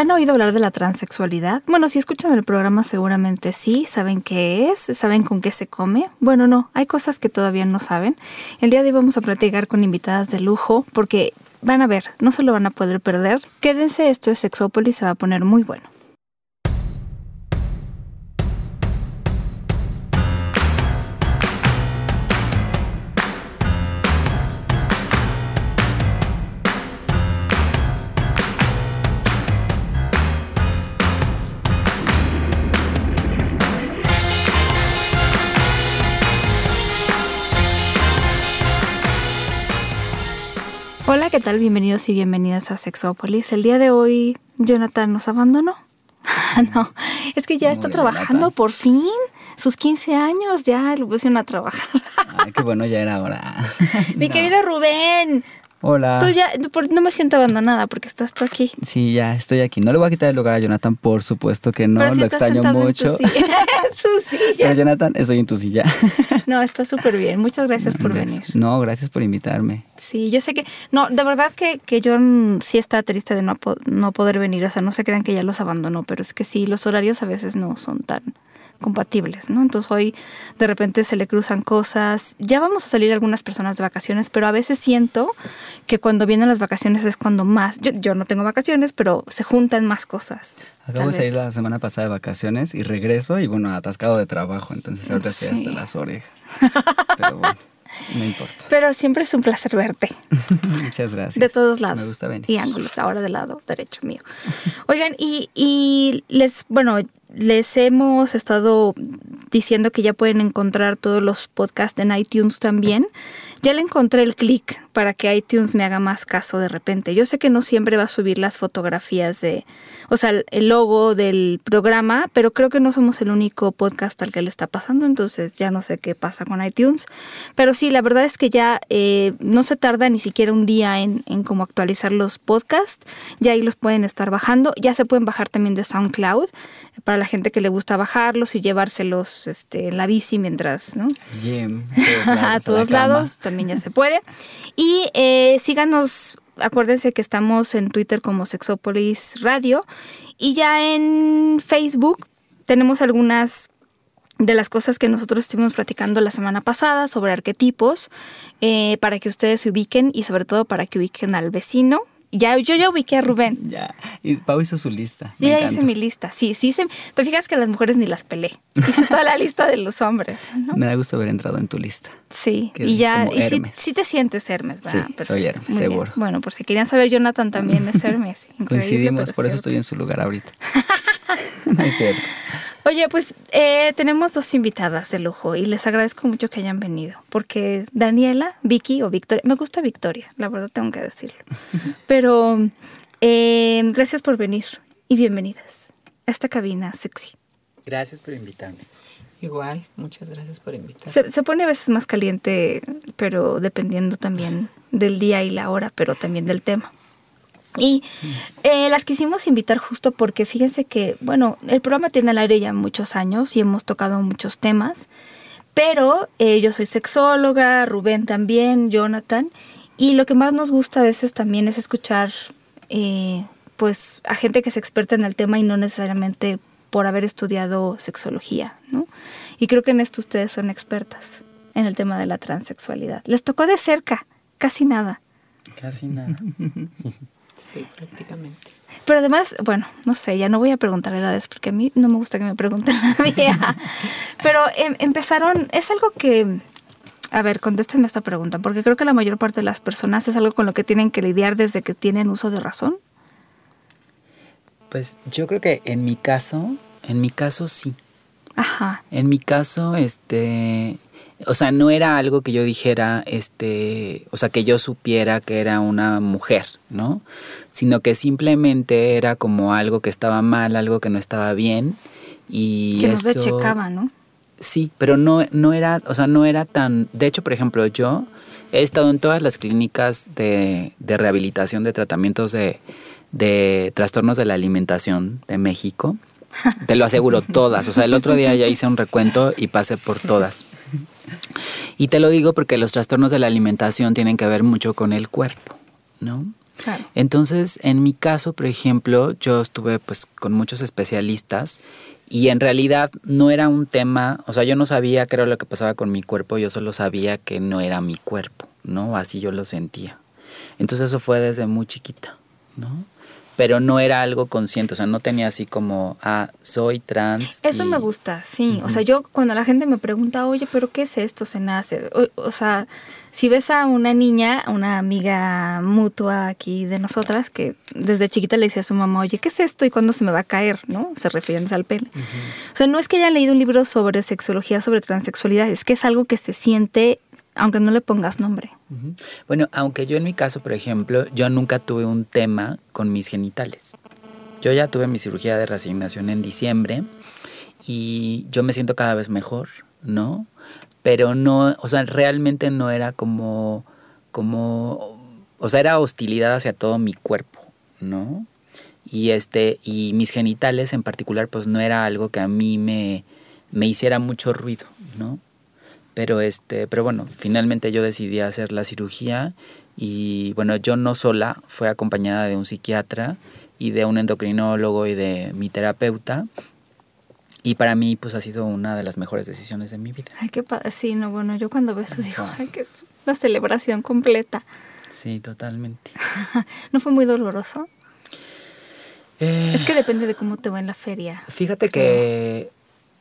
¿Han oído hablar de la transexualidad? Bueno, si escuchan el programa seguramente sí, saben qué es, saben con qué se come. Bueno, no, hay cosas que todavía no saben. El día de hoy vamos a platicar con invitadas de lujo porque van a ver, no se lo van a poder perder. Quédense, esto es Sexópolis, se va a poner muy bueno. Hola, ¿qué tal? Bienvenidos y bienvenidas a Sexópolis. El día de hoy, Jonathan nos abandonó. no, es que ya está trabajando por fin. Sus 15 años ya lo pusieron a trabajar. Ay, qué bueno, ya era hora. Mi No. querido Rubén, Hola. tú ya no me siento abandonada porque estás tú aquí. Sí, ya estoy aquí. No le voy a quitar el lugar a Jonathan, por supuesto que no, Pero lo estás extraño sentado en mucho. tu silla. En su Pero silla. Jonathan, estoy en tu silla. No, está súper bien. Muchas gracias por venir. No, gracias por invitarme. Sí, yo sé que, no, de verdad que, que yo mm, sí está triste de no, no poder venir, o sea, no se crean que ya los abandonó, pero es que sí, los horarios a veces no son tan compatibles, ¿no? Entonces hoy de repente se le cruzan cosas, ya vamos a salir algunas personas de vacaciones, pero a veces siento que cuando vienen las vacaciones es cuando más, yo, yo no tengo vacaciones, pero se juntan más cosas. Acabo de salir la semana pasada de vacaciones y regreso y bueno, atascado de trabajo, entonces ahorita estoy Sí. hasta las orejas. Pero bueno, no importa. Pero siempre es un placer verte. Muchas gracias. De todos lados. Me gusta venir. Y ángulos, ahora del lado derecho mío. Oigan, y, y les, bueno, les hemos estado diciendo que ya pueden encontrar todos los podcasts en iTunes también. Ya le encontré el clic para que iTunes me haga más caso de repente. Yo sé que no siempre va a subir las fotografías de, o sea, el- logo del programa, pero creo que no somos el único podcast al que le está pasando, entonces ya no sé qué pasa con iTunes. Pero sí, la verdad es que ya eh, no se tarda ni siquiera un día en, en cómo actualizar los podcasts. Ya ahí los pueden estar bajando. Ya se pueden bajar también de SoundCloud para la gente que le gusta bajarlos y llevárselos este, en la bici mientras, ¿no? Gym, a todos lados, también ya se puede. Y eh, síganos, acuérdense que estamos en Twitter como Sexópolis Radio y ya en Facebook tenemos algunas de las cosas que nosotros estuvimos platicando la semana pasada sobre arquetipos eh, para que ustedes se ubiquen y sobre todo para que ubiquen al vecino. Ya, yo ya ubiqué a Rubén. Ya. Y Pau hizo su lista. Yo ya hice mi lista. Sí, sí. hice- te fijas que las mujeres ni las pelé. Hice toda la lista de los hombres. ¿no? Me da gusto haber entrado en tu lista. Sí, Que y ya, y sí, sí te sientes Hermes, ¿verdad? Sí, soy Hermes, Muy bien. seguro. Bueno, por si querían saber, Jonathan también es Hermes. Increíble, Coincidimos, por eso estoy en su lugar ahorita. no es cierto. Oye, pues eh, tenemos dos invitadas de lujo y les agradezco mucho que hayan venido, porque Daniela, Vicky o Victoria, me gusta Victoria, la verdad tengo que decirlo, pero eh, gracias por venir y bienvenidas a esta cabina sexy. Gracias por invitarme. Igual, muchas gracias por invitarme. Se, se pone a veces más caliente, pero dependiendo también del día y la hora, pero también del tema. Y eh, las quisimos invitar justo porque fíjense que, bueno, el programa tiene al aire ya muchos años y hemos tocado muchos temas, pero eh, yo soy sexóloga, Rubén también, Jonathan, y lo que más nos gusta a veces también es escuchar eh, pues a gente que es experta en el tema y no necesariamente por haber estudiado sexología, ¿no? Y creo que en esto ustedes son expertas en el tema de la transexualidad. Les tocó de cerca, casi nada. Casi nada. Sí, prácticamente. Pero además, bueno, no sé, ya no voy a preguntar edades porque a mí no me gusta que me pregunten la mía. Pero em, empezaron, es algo que, a ver, contéstenme esta pregunta, porque creo que la mayor parte de las personas es algo con lo que tienen que lidiar desde que tienen uso de razón. Pues yo creo que en mi caso, en mi caso sí. Ajá. En mi caso, este, o sea, no era algo que yo dijera, este, o sea, que yo supiera que era una mujer, ¿no? Sino que simplemente era como algo que estaba mal, algo que no estaba bien y que nos checaba, ¿no? Sí, pero no, no era, o sea, no era tan. De hecho, por ejemplo, yo he estado en todas las clínicas de, de rehabilitación de tratamientos de, de trastornos de la alimentación de México. Te lo aseguro, todas. O sea, el otro día ya hice un recuento y pasé por todas. Y te lo digo porque los trastornos de la alimentación tienen que ver mucho con el cuerpo, ¿no? Claro. Entonces, en mi caso, por ejemplo, yo estuve pues con muchos especialistas y en realidad no era un tema, o sea, yo no sabía qué era lo que pasaba con mi cuerpo, yo solo sabía que no era mi cuerpo, ¿no? Así yo lo sentía. Entonces eso fue desde muy chiquita, ¿no? Pero no era algo consciente, o sea, no tenía así como, ah, soy trans. Eso me gusta, sí. O sea, yo cuando la gente me pregunta, oye, pero ¿qué es esto? Se nace. O, sea, si ves a una niña, una amiga mutua aquí de nosotras, que desde chiquita le decía a su mamá, oye, ¿qué es esto y cuándo se me va a caer? ¿No? Se refieren al pene. O sea, no es que haya leído un libro sobre sexología, sobre transexualidad, es que es algo que se siente aunque no le pongas nombre. Bueno, aunque yo en mi caso, por ejemplo, yo nunca tuve un tema con mis genitales. Yo ya tuve mi cirugía de reasignación en diciembre y yo me siento cada vez mejor, ¿no? Pero no, o sea, realmente no era como, como, o sea, era hostilidad hacia todo mi cuerpo, ¿no? Y este, y mis genitales en particular, pues no era algo que a mí me, me hiciera mucho ruido, ¿no? Pero este, pero bueno, finalmente yo decidí hacer la cirugía y bueno, yo no sola, fue acompañada de un psiquiatra y de un endocrinólogo y de mi terapeuta. Y para mí, pues ha sido una de las mejores decisiones de mi vida. Ay, qué padre. Sí, no, bueno, yo cuando veo eso digo, ay, que es una celebración completa. Sí, totalmente. ¿No fue muy doloroso? Eh, es que depende de cómo te va en la feria. Fíjate que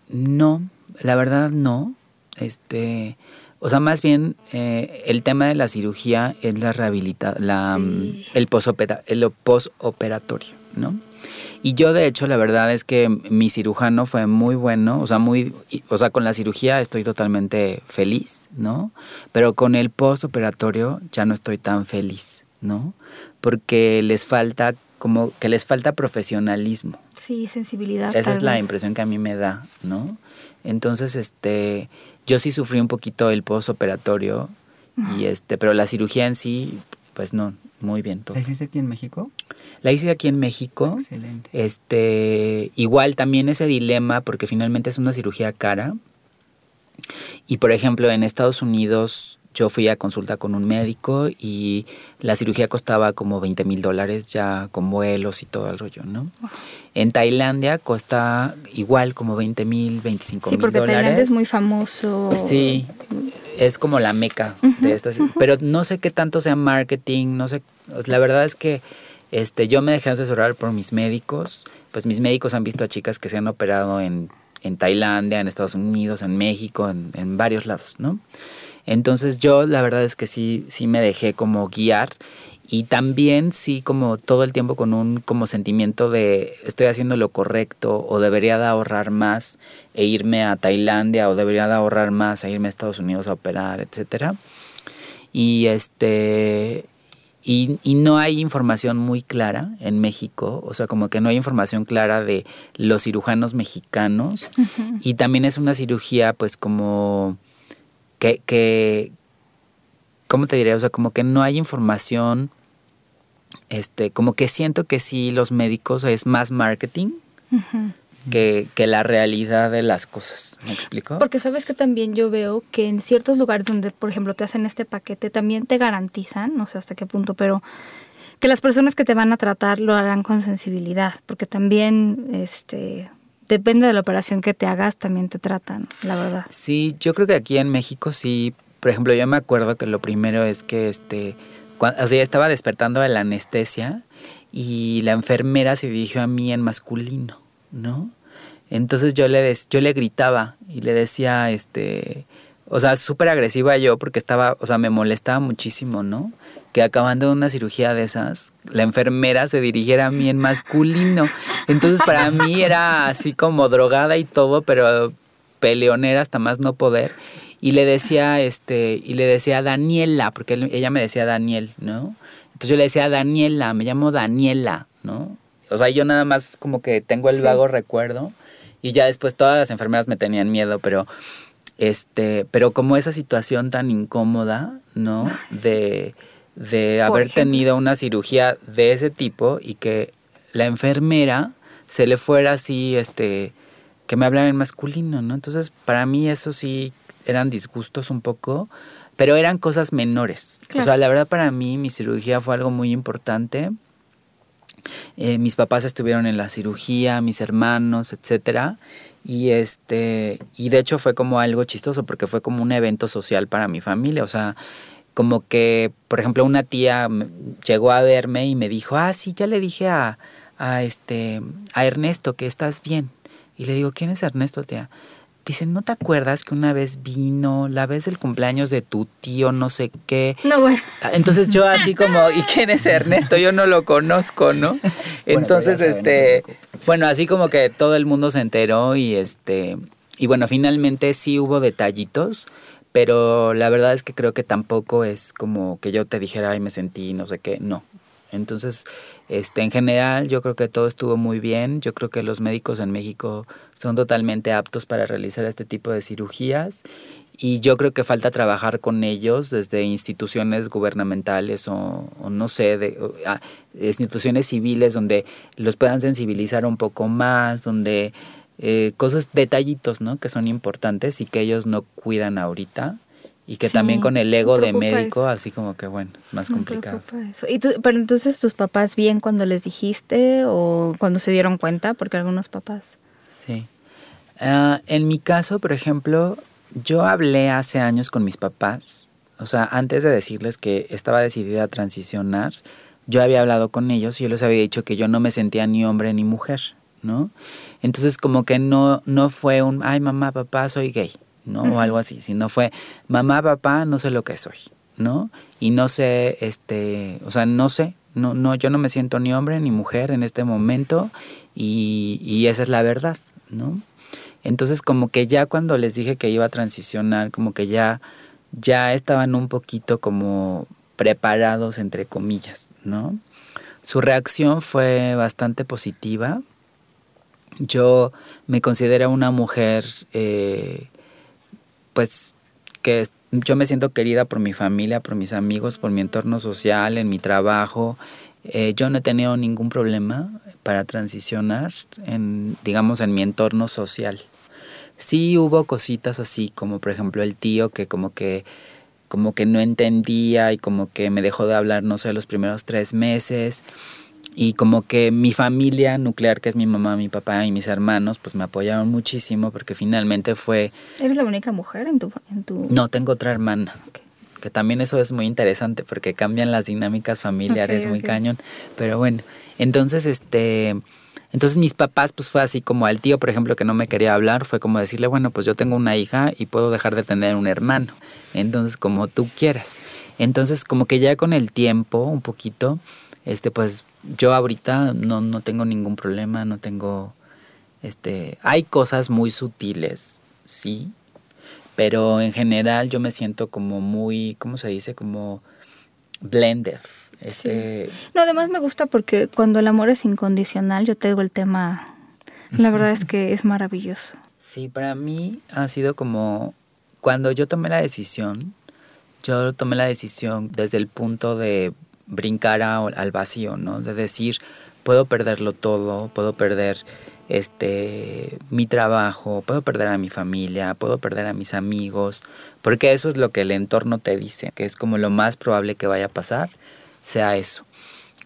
no, la verdad no. Este, o sea, más bien eh, el tema de la cirugía es la rehabilitación, la, mm, el, posopera, el posoperatorio, ¿no? Y yo de hecho la verdad es que mi cirujano fue muy bueno, o sea, muy, o sea, con la cirugía estoy totalmente feliz, ¿no? Pero con el postoperatorio ya no estoy tan feliz, ¿no? Porque les falta como que les falta profesionalismo. Sí, sensibilidad. Esa es la impresión que a mí me da, ¿no? Entonces, este, yo sí sufrí un poquito el postoperatorio y este, pero la cirugía en sí, pues no, muy bien todo. ¿La hiciste aquí en México? La hice aquí en México. Excelente. Este, igual también ese dilema, porque finalmente es una cirugía cara. Y por ejemplo, en Estados Unidos yo fui a consulta con un médico y la cirugía costaba como 20 mil dólares ya con vuelos y todo el rollo, ¿no? En Tailandia cuesta igual como 20 mil, 25 mil dólares. Sí, porque Tailandia es muy famoso. Sí, es como la meca de estas. Pero no sé qué tanto sea marketing, no sé. La verdad es que este, yo me dejé asesorar por mis médicos. Pues mis médicos han visto a chicas que se han operado en, en Tailandia, en Estados Unidos, en México, en, en varios lados, ¿no? Entonces yo la verdad es que sí, sí me dejé como guiar y también sí como todo el tiempo con un como sentimiento de estoy haciendo lo correcto o debería de ahorrar más e irme a Tailandia o debería de ahorrar más e irme a Estados Unidos a operar, etcétera. Y este y, y, no hay información muy clara en México, o sea, como que no hay información clara de los cirujanos mexicanos. Y también es una cirugía, pues, como que, que, ¿cómo te diré? O sea, como que no hay información, este, como que siento que sí los médicos es más marketing. Que, que, la realidad de las cosas. ¿Me explico? Porque sabes que también yo veo que en ciertos lugares donde, por ejemplo, te hacen este paquete, también te garantizan, no sé hasta qué punto, pero que las personas que te van a tratar lo harán con sensibilidad, porque también este depende de la operación que te hagas, también te tratan, la verdad. Sí, yo creo que aquí en México sí, por ejemplo, yo me acuerdo que lo primero es que este, cuando, o sea, estaba despertando de la anestesia y la enfermera se dirigió a mí en masculino, ¿no? Entonces yo le, yo le gritaba y le decía, este, o sea, súper agresiva yo porque estaba, o sea, me molestaba muchísimo, ¿no? Que acabando una cirugía de esas, la enfermera se dirigiera a mí en masculino. Entonces para mí era así como drogada y todo, pero peleonera hasta más no poder. Y le decía, este, y le decía Daniela, porque ella me decía Daniel, ¿no? Entonces yo le decía Daniela, me llamo Daniela, ¿no? O sea, yo nada más como que tengo el vago recuerdo. Y ya después todas las enfermeras me tenían miedo, pero este, pero como esa situación tan incómoda, ¿no? De de haber tenido una cirugía de ese tipo y que la enfermera se le fuera así, este, que me hablara en masculino, ¿no? Entonces, para mí eso sí eran disgustos un poco, pero eran cosas menores. O Claro. sea, la verdad para mí mi cirugía fue algo muy importante. Eh, mis papás estuvieron en la cirugía, mis hermanos, etcétera. Y este, y de hecho fue como algo chistoso porque fue como un evento social para mi familia. O sea, como que, por ejemplo, una tía llegó a verme y me dijo, ah, sí, ya le dije a, a este, a Ernesto que estás bien. Y le digo, ¿quién es Ernesto, tía? Dice, ¿no te acuerdas que una vez vino, la vez del cumpleaños de tu tío, no sé qué? No, bueno. Entonces yo así como, ¿y quién es Ernesto? Yo no lo conozco, ¿no? Entonces, no te este, bueno, así como que todo el mundo se enteró y este, y bueno, finalmente sí hubo detallitos, pero la verdad es que creo que tampoco es como que yo te dijera, ay, me sentí, no sé qué, no. Entonces, este, en general, yo creo que todo estuvo muy bien. Yo creo que los médicos en México son totalmente aptos para realizar este tipo de cirugías y yo creo que falta trabajar con ellos desde instituciones gubernamentales o, no sé, de, ah, instituciones civiles donde los puedan sensibilizar un poco más, donde eh, cosas, detallitos, ¿no? Que son importantes y que ellos no cuidan ahorita y que Sí, también con el ego de médico, eso. así como que bueno, es más Me complicado. eso. ¿Y tú- pero entonces tus papás bien cuando les dijiste o cuando se dieron cuenta, porque algunos papás. Sí. Ah, en mi caso, por ejemplo, yo hablé hace años con mis papás, o sea, antes de decirles que estaba decidida a transicionar, yo había hablado con ellos y yo les había dicho que yo no me sentía ni hombre ni mujer, ¿no? Entonces como que no, no fue un, ay mamá, papá, soy gay, ¿no? O algo así, sino fue, mamá, papá, no sé lo que soy, ¿no? Y no sé, este, o sea, no sé, no, no, yo no me siento ni hombre ni mujer en este momento y, y esa es la verdad, ¿no? Entonces como que ya cuando les dije que iba a transicionar, como que ya, ya estaban un poquito como preparados entre comillas, ¿no? Su reacción fue bastante positiva. Yo me considero una mujer, eh, pues, que yo me siento querida por mi familia, por mis amigos, por mi entorno social, en mi trabajo. Eh, yo no he tenido ningún problema para transicionar, en, digamos, en mi entorno social. Sí hubo cositas así, como por ejemplo el tío que como que como que no entendía y como que me dejó de hablar, no sé, los primeros tres meses. Y como que mi familia nuclear, que es mi mamá, mi papá y mis hermanos, pues me apoyaron muchísimo porque finalmente fue... ¿Eres la única mujer en tu... En tu... No, tengo otra hermana. Que también eso es muy interesante porque cambian las dinámicas familiares muy cañón. Pero bueno, entonces este... Entonces mis papás pues fue así como al tío, por ejemplo, que no me quería hablar, fue como decirle, bueno, pues yo tengo una hija y puedo dejar de tener un hermano. Entonces, como tú quieras. Entonces, como que ya con el tiempo, un poquito, este, pues yo ahorita no, no tengo ningún problema, no tengo, este, hay cosas muy sutiles, sí, pero en general yo me siento como muy, ¿cómo se dice? Como blended. Este, No, además me gusta porque cuando el amor es incondicional, yo tengo el tema... La verdad es que es maravilloso. Sí, para mí ha sido como cuando yo tomé la decisión, yo tomé la decisión desde el punto de brincar a- al vacío, ¿no? De decir, puedo perderlo todo, puedo perder este mi trabajo, puedo perder a mi familia, puedo perder a mis amigos, porque eso es lo que el entorno te dice, que es como lo más probable que vaya a pasar, sea eso.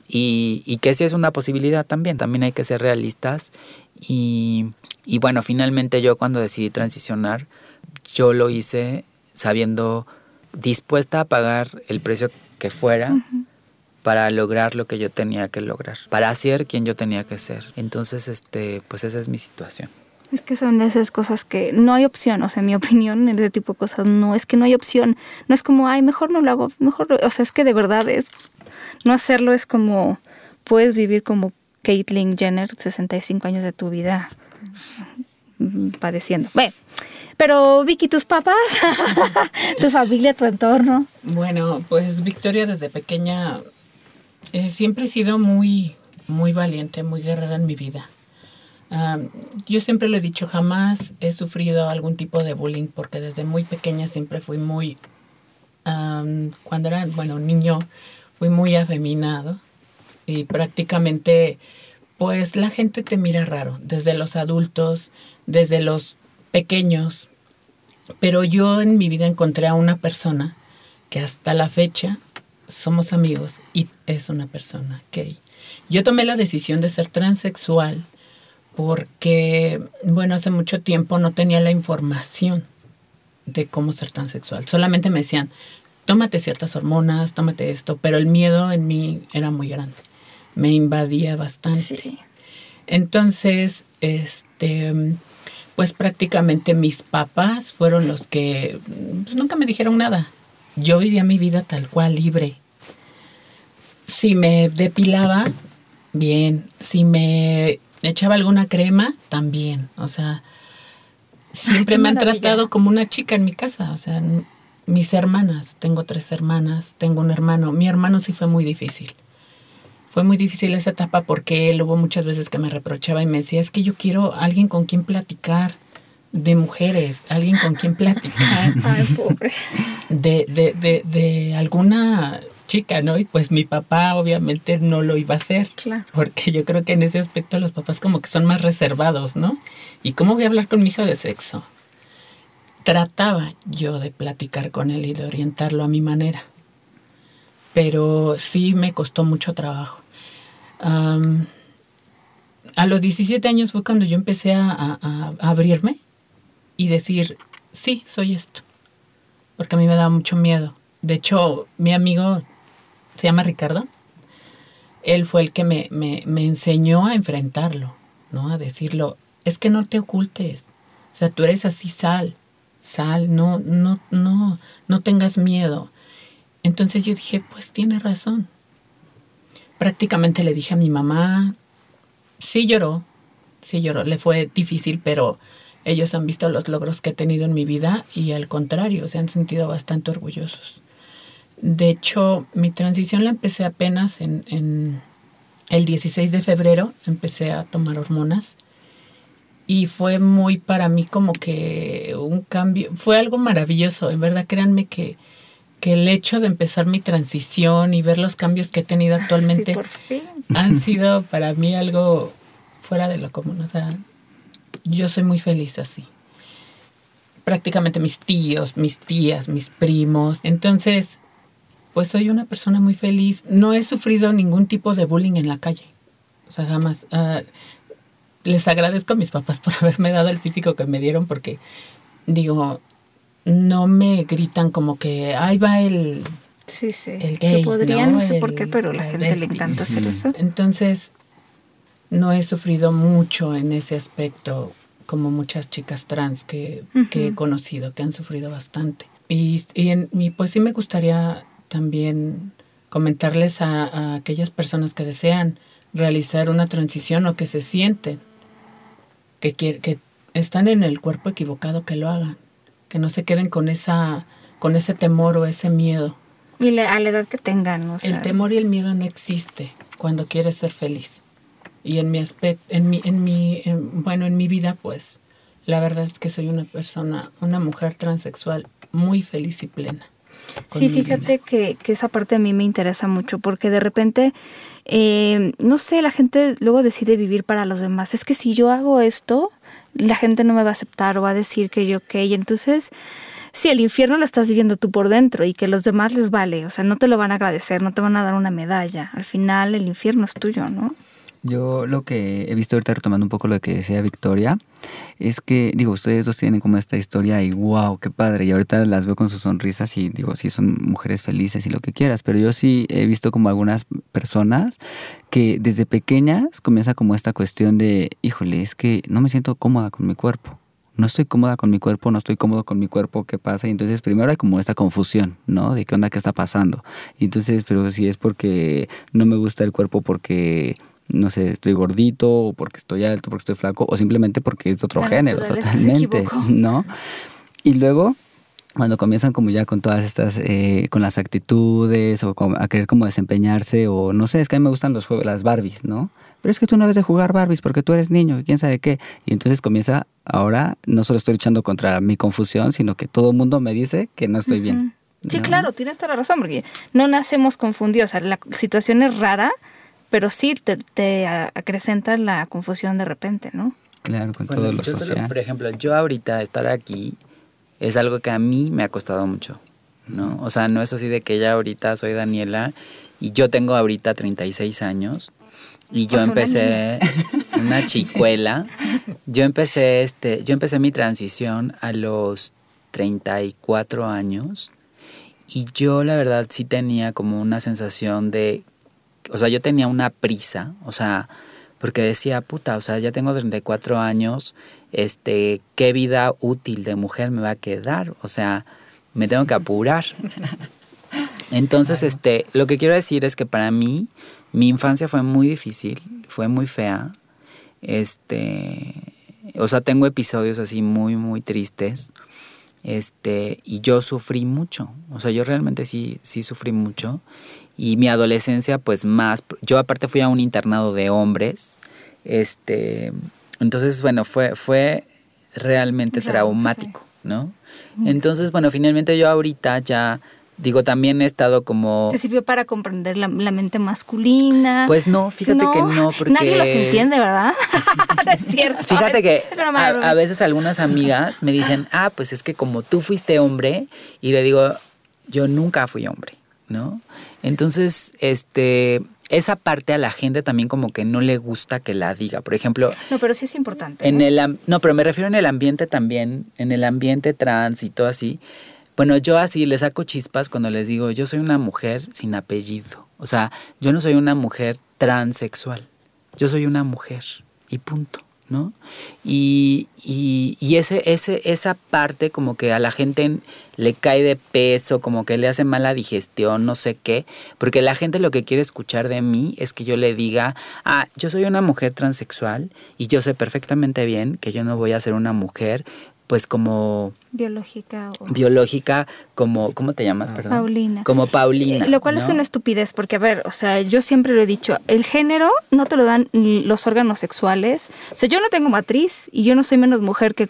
Y, que sí es una posibilidad también, también hay que ser realistas. Y, y bueno, finalmente yo cuando decidí transicionar, yo lo hice sabiendo dispuesta a pagar el precio que fuera para lograr lo que yo tenía que lograr, para ser quien yo tenía que ser. Entonces, este, pues esa es mi situación. Es que son de esas cosas que no hay opción, o sea, en mi opinión, en ese tipo de cosas, no, es que no hay opción. No es como, ay, mejor no lo hago, mejor, lo-". o sea, es que de verdad es, no hacerlo es como, puedes vivir como Caitlyn Jenner, 65 años de tu vida mm, padeciendo. Bueno, pero Vicky, tus papás, tu familia, tu entorno. Bueno, pues Victoria desde pequeña eh, siempre he sido muy, muy valiente, muy guerrera en mi vida. Yo siempre lo he dicho, jamás he sufrido algún tipo de bullying porque desde muy pequeña siempre fui muy, cuando era, bueno, niño, fui muy afeminado y prácticamente, pues la gente te mira raro, desde los adultos, desde los pequeños, pero yo en mi vida encontré a una persona que hasta la fecha somos amigos y es una persona gay. Yo tomé la decisión de ser transexual porque, bueno, hace mucho tiempo no tenía la información de cómo ser transexual. Solamente me decían, tómate ciertas hormonas, tómate esto, pero el miedo en mí era muy grande. Me invadía bastante. Entonces, este, pues prácticamente mis papás fueron los que pues, nunca me dijeron nada. Yo vivía mi vida tal cual, libre. Si me depilaba, bien. Si me echaba alguna crema, también. O sea, siempre me han tratado como una chica en mi casa. O sea, mis hermanas, tengo tres hermanas, tengo un hermano. Mi hermano sí fue muy difícil. Fue muy difícil esa etapa porque él hubo muchas veces que me reprochaba y me decía, es que yo quiero alguien con quien platicar de mujeres, alguien con quien platicar. Ay, pobre. De, de, de, de alguna chica, ¿no? Y pues mi papá obviamente no lo iba a hacer. Claro. Porque yo creo que en ese aspecto los papás como que son más reservados, ¿no? ¿Y cómo voy a hablar con mi hijo de sexo? Trataba yo de platicar con él y de orientarlo a mi manera. Pero sí me costó mucho trabajo. Um, a los 17 años fue cuando yo empecé a, a, a, abrirme y decir, sí, soy esto. Porque a mí me daba mucho miedo. De hecho, mi amigo se llama Ricardo. Él fue el que me, me, me enseñó a enfrentarlo, ¿no? A decirlo, es que no te ocultes. O sea, tú eres así, sal, sal, no, no, no, no tengas miedo. Entonces yo dije, pues tiene razón. Prácticamente le dije a mi mamá, sí lloró, sí lloró, le fue difícil, pero ellos han visto los logros que he tenido en mi vida y al contrario, se han sentido bastante orgullosos. De hecho, mi transición la empecé apenas en, en el 16 de febrero, empecé a tomar hormonas y fue muy para mí como que un cambio, fue algo maravilloso, en verdad créanme que, que el hecho de empezar mi transición y ver los cambios que he tenido actualmente Sí, han sido para mí algo fuera de lo común. O sea, yo soy muy feliz así. Prácticamente mis tíos, mis tías, mis primos. Entonces, pues soy una persona muy feliz. No he sufrido ningún tipo de bullying en la calle. O sea, jamás. Uh, les agradezco a mis papás por haberme dado el físico que me dieron porque, digo, no me gritan como que, ahí va el... Sí, sí. El gay, que podría, ¿no? no, sé El por qué, pero la gente le encanta hacer eso. Entonces, no he sufrido mucho en ese aspecto como muchas chicas trans que, que he conocido, que han sufrido bastante. Y, y, en- y pues sí me gustaría también comentarles a, a aquellas personas que desean realizar una transición o que se sienten que, que están en el cuerpo equivocado, que lo hagan, que no se queden con esa con ese temor o ese miedo. Y a la edad que tengan, o sea. El temor y el miedo no existe cuando quieres ser feliz. Y en mi aspecto, en mi, en mi, en- bueno, en mi vida, pues, la verdad es que soy una persona, una mujer transexual muy feliz y plena. Sí, fíjate que, que esa parte a mí me interesa mucho porque de repente, eh, no sé, la gente luego decide vivir para los demás. Es que si yo hago esto, la gente no me va a aceptar o va a decir que yo qué. Y entonces, sí, el infierno lo estás viviendo tú por dentro y que los demás les vale. O sea, no te lo van a agradecer, no te van a dar una medalla. Al final, el infierno es tuyo, ¿no? Yo lo que he visto ahorita retomando un poco lo que decía Victoria, es que, digo, ustedes dos tienen como esta historia y wow, qué padre. Y ahorita las veo con sus sonrisas y digo, sí, son mujeres felices y lo que quieras. Pero yo sí he visto como algunas personas que desde pequeñas comienza como esta cuestión de, híjole, es que no me siento cómoda con mi cuerpo. No estoy cómoda con mi cuerpo, no estoy cómodo con mi cuerpo, ¿qué pasa? Y entonces primero hay como esta confusión, ¿no? De qué onda, qué está pasando. Y entonces, pero si es porque no me gusta el cuerpo porque no sé, estoy gordito, o porque estoy alto, porque estoy flaco, o simplemente porque es de otro La género, totalmente. ¿no? Y luego, cuando comienzan como ya con todas estas, eh, con las actitudes, o como a querer como desempeñarse, o no sé, es que a mí me gustan los juegos, las Barbies, ¿no? Pero es que tú no debes de jugar Barbies porque tú eres niño, y quién sabe qué. Y entonces comienza, ahora no solo estoy luchando contra mi confusión, sino que todo el mundo me dice que no estoy bien. Sí, ¿no? claro, tienes toda la razón, porque no nacemos confundidos. O sea, la situación es rara, pero sí te, te acrecenta la confusión de repente, ¿no? Claro, con Bueno, todo lo solo, por ejemplo, yo ahorita estar aquí es algo que a mí me ha costado mucho. ¿no? O sea, no es así de que ya ahorita soy Daniela y yo tengo ahorita 36 años y yo Pues una empecé una chicuela. Yo empecé este, yo empecé mi transición a los 34 años y yo la verdad sí tenía como una sensación de o sea, yo tenía una prisa, o sea, porque decía, puta, o sea, ya tengo 34 años, este, ¿qué vida útil de mujer me va a quedar? O sea, me tengo que apurar. Entonces, este, lo que quiero decir es que para mí, mi infancia fue muy difícil, fue muy fea. Este, o sea, tengo episodios así muy, muy tristes. Este, y yo sufrí mucho. O sea, yo realmente sí, sí sufrí mucho. Y mi adolescencia, pues más. Yo aparte fui a un internado de hombres. Este. Entonces, bueno, fue, fue realmente traumático, ¿no? Entonces, bueno, finalmente yo ahorita ya. Digo, también he estado como. ¿Te sirvió para comprender la, la mente masculina? Pues no, fíjate que no, porque. Nadie los entiende, ¿verdad? no es cierto. Fíjate que Es a, veces algunas amigas me dicen, ah, pues es que como tú fuiste hombre, y le digo, yo nunca fui hombre, ¿no? Entonces, este, esa parte a la gente también como que no le gusta que la diga. Por ejemplo, No, pero sí es importante. en ¿no? el, no, pero me refiero en el ambiente también, en el ambiente trans y todo así. Bueno, yo así le saco chispas cuando les digo, yo soy una mujer sin apellido. O sea, yo no soy una mujer transexual. Yo soy una mujer y punto, ¿no? Y, y, y ese, ese, esa parte como que a la gente le cae de peso, como que le hace mala digestión, no sé qué, porque la gente lo que quiere escuchar de mí es que yo le diga, ah, yo soy una mujer transexual y yo sé perfectamente bien que yo no voy a ser una mujer pues como Biológica o... biológica, como, ¿cómo te llamas? Perdón? Paulina. Como Paulina. Eh, Lo cual es una estupidez, porque a ver, o sea, yo siempre lo he dicho, el género no te lo dan ni los órganos sexuales. O sea, yo no tengo matriz y yo no soy menos mujer que...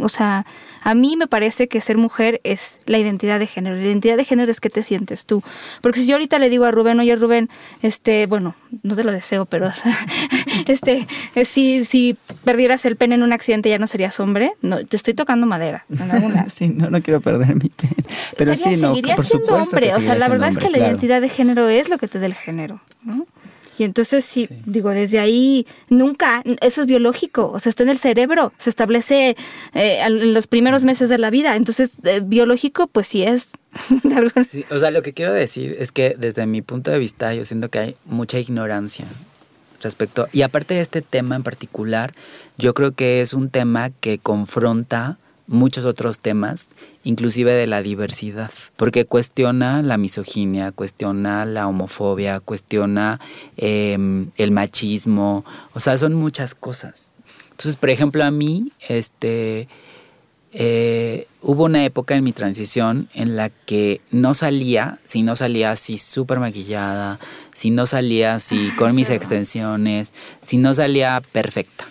O sea, a mí me parece que ser mujer es la identidad de género. La identidad de género es que te sientes tú. Porque si yo ahorita le digo a Rubén, oye Rubén, este, bueno, no te lo deseo, pero este, eh, si, si perdieras el pene en un accidente ya no serías hombre. No, te estoy tocando madera. En sí, no, no quiero perder mi pene. Pero Sería- sí, no, seguiría por siendo hombre. o sea, la verdad es que hombre, la claro. identidad de género es lo que te da el género, ¿no? Y entonces sí, digo, desde ahí nunca, eso es biológico, o sea, está en el cerebro, se establece eh, en los primeros meses de la vida, entonces eh, biológico pues sí es. Sí, o sea, lo que quiero decir es que desde mi punto de vista yo siento que hay mucha ignorancia respecto, y aparte de este tema en particular, yo creo que es un tema que confronta muchos otros temas, inclusive de la diversidad, porque cuestiona la misoginia, cuestiona la homofobia, cuestiona em, el machismo, o sea, son muchas cosas. Entonces, por ejemplo, a mí, este, eh, hubo una época en mi transición en la que no salía, si no salía así súper maquillada, si no salía así con mis extensiones, si no salía perfecta.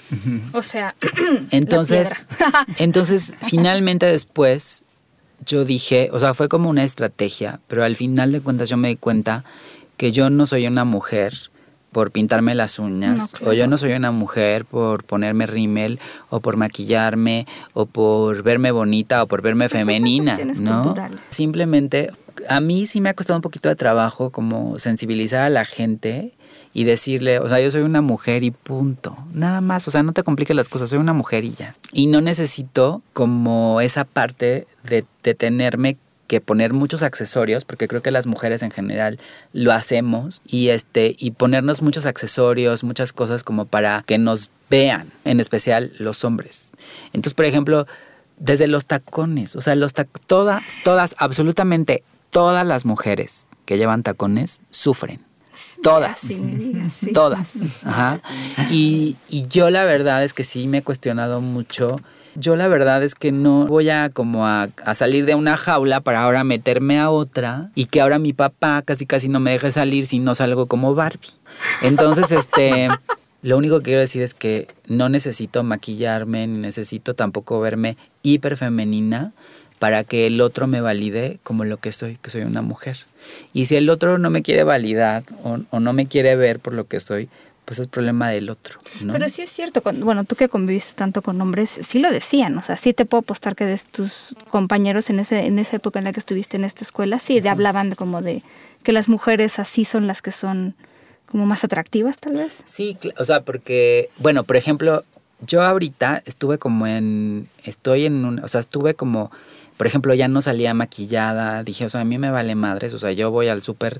O sea, Entonces, entonces finalmente después yo dije, o sea, fue como una estrategia, pero al final de cuentas yo me di cuenta que yo no soy una mujer por pintarme las uñas, No, o yo no soy una mujer por ponerme rímel, o por maquillarme, o por verme bonita, o por verme Pues femenina, ¿no? culturales. Simplemente, a mí sí me ha costado un poquito de trabajo como sensibilizar a la gente y decirle, o sea, yo soy una mujer y punto. Nada más, o sea, no te compliques las cosas, soy una mujer y ya. Y no necesito como esa parte de, de tenerme que poner muchos accesorios, porque creo que las mujeres en general lo hacemos, y este, y ponernos muchos accesorios, muchas cosas como para que nos vean, en especial los hombres. Entonces, por ejemplo, desde los tacones, o sea, los todas, todas, absolutamente todas las mujeres que llevan tacones sufren. Todas. Sí, sí. Todas. Ajá. Y, y yo la verdad es que sí me he cuestionado mucho. Yo la verdad es que no voy a como a, a salir de una jaula para ahora meterme a otra y que ahora mi papá casi casi no me deje salir si no salgo como Barbie. Entonces, este, lo único que quiero decir es que no necesito maquillarme ni necesito tampoco verme hiper femenina para que el otro me valide como lo que soy, que soy una mujer. Y si el otro no me quiere validar o, o no me quiere ver por lo que soy, pues es problema del otro. ¿no? Pero sí es cierto, cuando- bueno, tú que conviviste tanto con hombres, sí lo decían, o sea, sí te puedo apostar que de tus compañeros en ese en esa época en la que estuviste en esta escuela, sí de hablaban de como de que las mujeres así son las que son como más atractivas, tal vez. Sí, o sea, porque, bueno, por ejemplo, yo ahorita estuve como en, estoy en un, o sea, estuve como, por ejemplo, ya no salía maquillada, dije, o sea, a mí me vale madres, o sea, yo voy al súper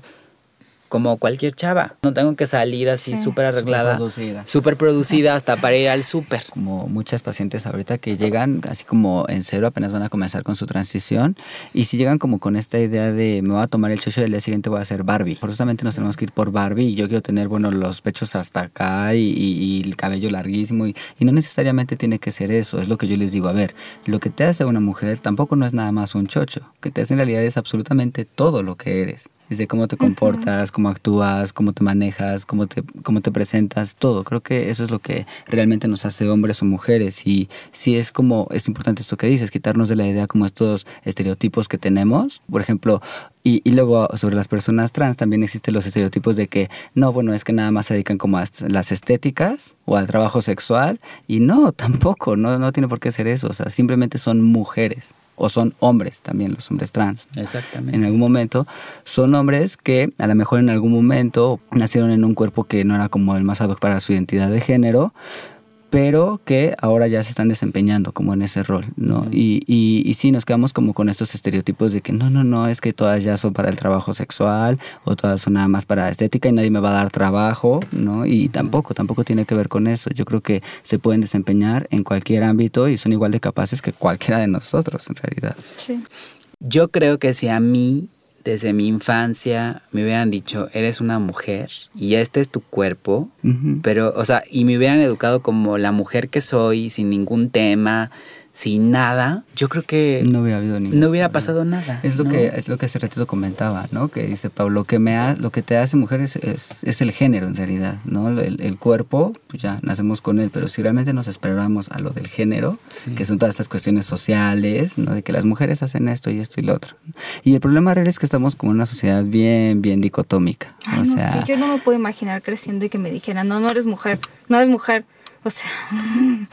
como cualquier chava, no tengo que salir así Sí. súper arreglada, Superproducida. súper producida hasta para ir al súper. como muchas pacientes ahorita que llegan así como en cero, apenas van a comenzar con su transición y si llegan como con esta idea de me voy a tomar el chocho y el día siguiente voy a hacer Barbie. Forzosamente nos tenemos que ir por Barbie y yo quiero tener, bueno, los pechos hasta acá y, y- y el cabello larguísimo y, y no necesariamente tiene que ser eso, es lo que yo les digo, a ver, lo que te hace una mujer tampoco no es nada más un chocho, que te hace en realidad es absolutamente todo lo que eres. Desde cómo te comportas, cómo actúas, cómo te manejas, cómo te, cómo te presentas, todo. Creo que eso es lo que realmente nos hace hombres o mujeres. Y sí es como, es importante esto que dices, quitarnos de la idea como estos estereotipos que tenemos. Por ejemplo, y, y luego sobre las personas trans también existen los estereotipos de que, no, bueno, es que nada más se dedican como a las estéticas o al trabajo sexual. Y no, tampoco, no, no tiene por qué ser eso. O sea, simplemente son mujeres. O son hombres también, los hombres trans. ¿no? Exactamente. en algún momento, son hombres que a lo mejor en algún momento nacieron en un cuerpo que no era como el más ad hoc para su identidad de género, pero que ahora ya se están desempeñando como en ese rol, ¿no? Y, y, y sí, nos quedamos como con estos estereotipos de que no, no, no, es que todas ya son para el trabajo sexual o todas son nada más para estética y nadie me va a dar trabajo, ¿no? Y tampoco, tampoco tiene que ver con eso. Yo creo que se pueden desempeñar en cualquier ámbito y son igual de capaces que cualquiera de nosotros, en realidad. Sí. Yo creo que si a mí, desde mi infancia, me hubieran dicho, eres una mujer y este es tu cuerpo, pero, o sea, y me hubieran educado como la mujer que soy, sin ningún tema, sin nada, yo creo que No hubiera habido ningún no hubiera problema. pasado nada. Es lo ¿no? que es lo que hace ratito comentaba, ¿no? Que dice Pablo, lo que me ha- lo que te hace mujer es, es, es el género en realidad, ¿no? El, el cuerpo, pues ya nacemos con él, pero si realmente nos esperamos a lo del género, Sí. que son todas estas cuestiones sociales, ¿no? De que las mujeres hacen esto y esto y lo otro. Y el problema real es que estamos como en una sociedad bien, bien dicotómica. Ay, o no sea, sé, yo no me puedo imaginar creciendo y que me dijeran, no, no eres mujer, no eres mujer. O sea,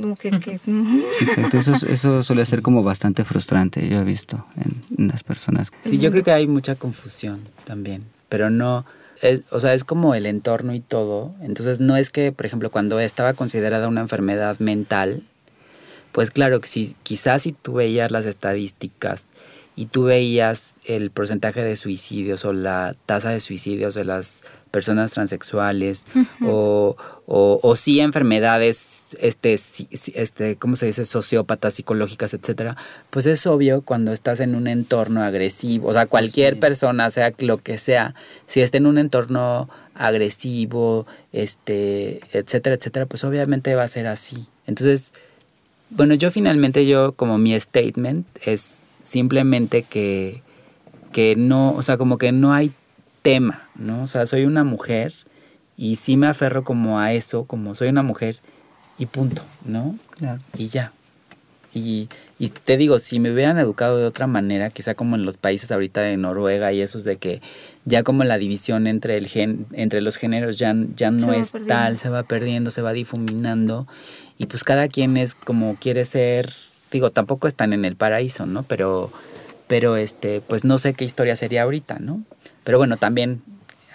como que, que- exacto, eso, eso suele ser como bastante frustrante, yo he visto en, en las personas. Sí, yo creo que hay mucha confusión también, pero no, es- o sea, es como el entorno y todo. Entonces, no es que, por ejemplo, cuando estaba considerada una enfermedad mental, pues claro, que si, quizás si tú veías las estadísticas y tú veías el porcentaje de suicidios o la tasa de suicidios de las personas transexuales o, o, o sí enfermedades, este, este, ¿cómo se dice? Sociópatas, psicológicas, etcétera, pues es obvio cuando estás en un entorno agresivo, o sea, cualquier Sí. persona, sea lo que sea, si está en un entorno agresivo, este, etcétera, etcétera, pues obviamente va a ser así. Entonces, bueno, yo finalmente yo como mi statement es simplemente que, que no, o sea, como que no hay tema, ¿no? O sea, soy una mujer y sí me aferro como a eso, como soy una mujer y punto, ¿no? Claro. Y ya. Y, y te digo, si me hubieran educado de otra manera, quizá como en los países ahorita de Noruega y esos de que ya como la división entre, el gen, entre los géneros ya, ya no es tal, se va perdiendo, se va difuminando y pues cada quien es como quiere ser, digo, tampoco están en el paraíso, ¿no? Pero, pero este, pues no sé qué historia sería ahorita, ¿no? Pero bueno, también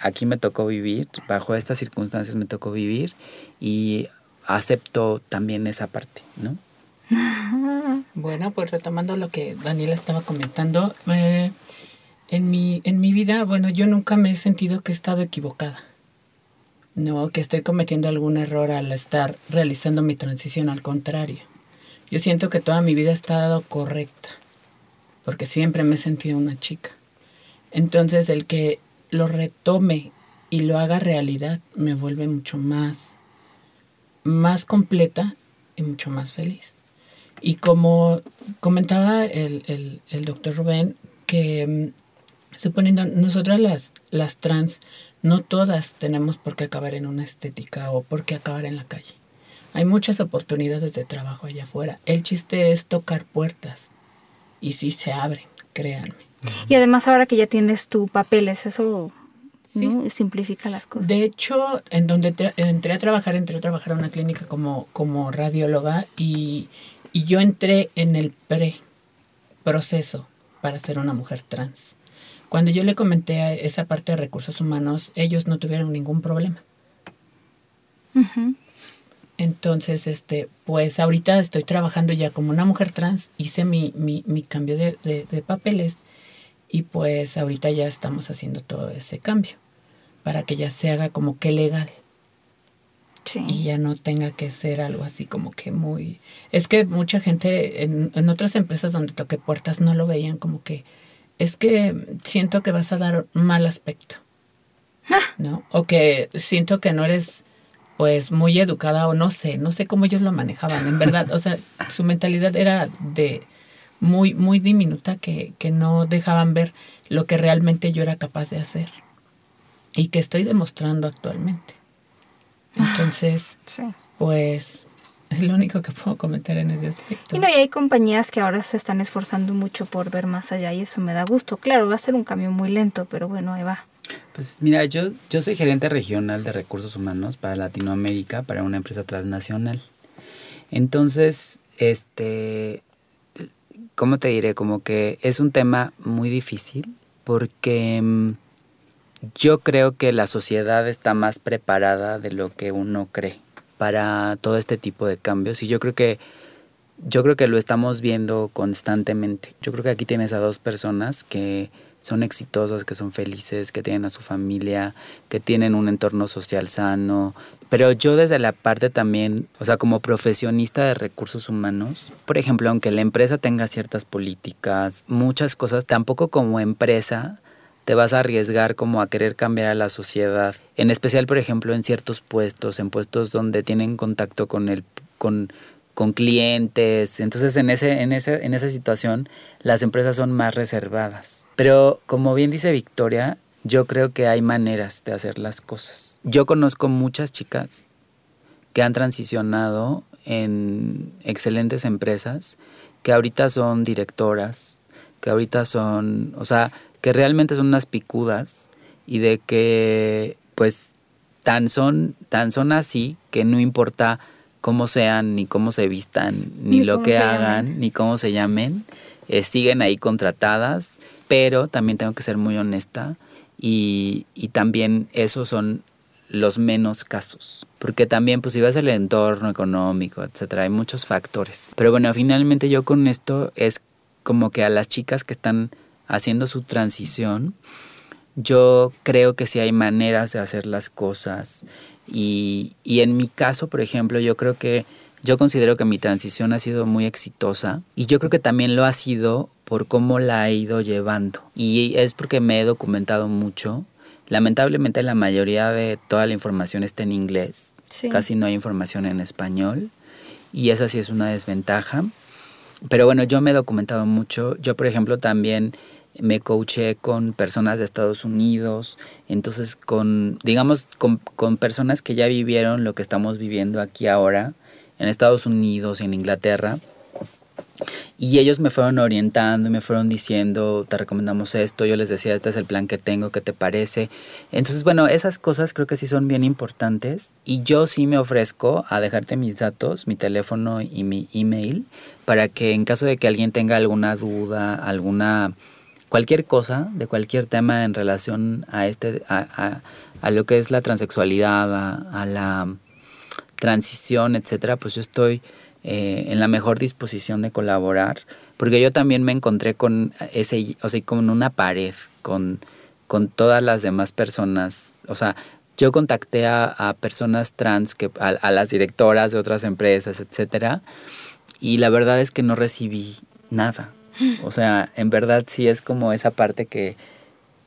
aquí me tocó vivir, bajo estas circunstancias me tocó vivir y acepto también esa parte, ¿no? Bueno, pues retomando lo que Daniela estaba comentando, eh, en, mi, en mi vida, bueno, yo nunca me he sentido que he estado equivocada. No, que estoy cometiendo algún error al estar realizando mi transición, al contrario. Yo siento que toda mi vida ha estado correcta, porque siempre me he sentido una chica. Entonces, el que lo retome y lo haga realidad me vuelve mucho más, más completa y mucho más feliz. Y como comentaba el, el, el doctor Rubén, que mm, suponiendo nosotras las, las trans, no todas tenemos por qué acabar en una estética o por qué acabar en la calle. Hay muchas oportunidades de trabajo allá afuera. El chiste es tocar puertas. Y sí se abren, créanme. Y además ahora que ya tienes tu papeles, eso simplifica las cosas. De hecho, en donde tra- entré a trabajar, entré a trabajar en una clínica como, como radióloga y, y yo entré en el pre-proceso para ser una mujer trans. Cuando yo le comenté a esa parte de recursos humanos, ellos no tuvieron ningún problema. Ujú. Entonces, este, pues ahorita estoy trabajando ya como una mujer trans, hice mi, mi, mi cambio de, de- de papeles y pues ahorita ya estamos haciendo todo ese cambio para que ya se haga como que legal Sí. y ya no tenga que ser algo así como que muy... Es que mucha gente en, en otras empresas donde toqué puertas no lo veían como que es que siento que vas a dar mal aspecto, ¿no? O que siento que no eres pues muy educada o no sé, no sé cómo ellos lo manejaban, en verdad, o sea, su mentalidad era de muy, muy diminuta que, que no dejaban ver lo que realmente yo era capaz de hacer y que estoy demostrando actualmente. Entonces, Sí. pues es lo único que puedo comentar en ese aspecto. Y no, y hay compañías que ahora se están esforzando mucho por ver más allá y eso me da gusto. Claro, va a ser un cambio muy lento, pero bueno, ahí va. Pues mira, yo, yo soy gerente regional de recursos humanos para Latinoamérica, para una empresa transnacional. Entonces, este, ¿cómo te diré? Como que es un tema muy difícil porque mm, yo creo que la sociedad está más preparada de lo que uno cree para todo este tipo de cambios y yo creo que yo creo que lo estamos viendo constantemente. Yo creo que aquí tienes a dos personas que son exitosas, que son felices, que tienen a su familia, que tienen un entorno social sano. Pero yo desde la parte también, o sea, como profesionista de recursos humanos, por ejemplo, aunque la empresa tenga ciertas políticas, muchas cosas, tampoco como empresa te vas a arriesgar como a querer cambiar a la sociedad. En especial, por ejemplo, en ciertos puestos, en puestos donde tienen contacto con el con con clientes. Entonces, en, ese, en, ese, en esa situación, las empresas son más reservadas. Pero, como bien dice Victoria, yo creo que hay maneras de hacer las cosas. Yo conozco muchas chicas que han transicionado en excelentes empresas, que ahorita son directoras, que ahorita son, o sea, que realmente son unas picudas y de que, pues, tan son, tan son así que no importa cómo sean, ni cómo se vistan, ni, Ni lo que hagan, llamen. ni cómo se llamen, eh, siguen ahí contratadas, pero también tengo que ser muy honesta y, y también esos son los menos casos, porque también pues si ves el entorno económico, etcétera, hay muchos factores. Pero bueno, finalmente yo con esto es como que a las chicas que están haciendo su transición, yo creo que sí hay maneras de hacer las cosas y, y en mi caso, por ejemplo, yo creo que yo considero que mi transición ha sido muy exitosa y yo creo que también lo ha sido por cómo la he ido llevando y es porque me he documentado mucho. Lamentablemente la mayoría de toda la información está en inglés, Sí. casi no hay información en español y esa sí es una desventaja. Pero bueno, yo me he documentado mucho. Yo, por ejemplo, también me coaché con personas de Estados Unidos, entonces con, digamos, con, personas que ya vivieron lo que estamos viviendo aquí ahora, en Estados Unidos en Inglaterra. Y ellos me fueron orientando y me fueron diciendo, te recomendamos esto, yo les decía, este es el plan que tengo, ¿qué te parece? Entonces, bueno, esas cosas creo que sí son bien importantes y yo sí me ofrezco a dejarte mis datos, mi teléfono y mi email, para que en caso de que alguien tenga alguna duda, alguna, cualquier cosa, de cualquier tema en relación a, este, a, a, lo que es la transexualidad, a, a la transición, etcétera, pues yo estoy eh, en la mejor disposición de colaborar, porque yo también me encontré con ese, o sea, con una pared, con, con todas las demás personas, o sea, yo contacté a, a personas trans, que, a, a, las directoras de otras empresas, etcétera, y la verdad es que no recibí nada. O sea, en verdad sí es como esa parte que,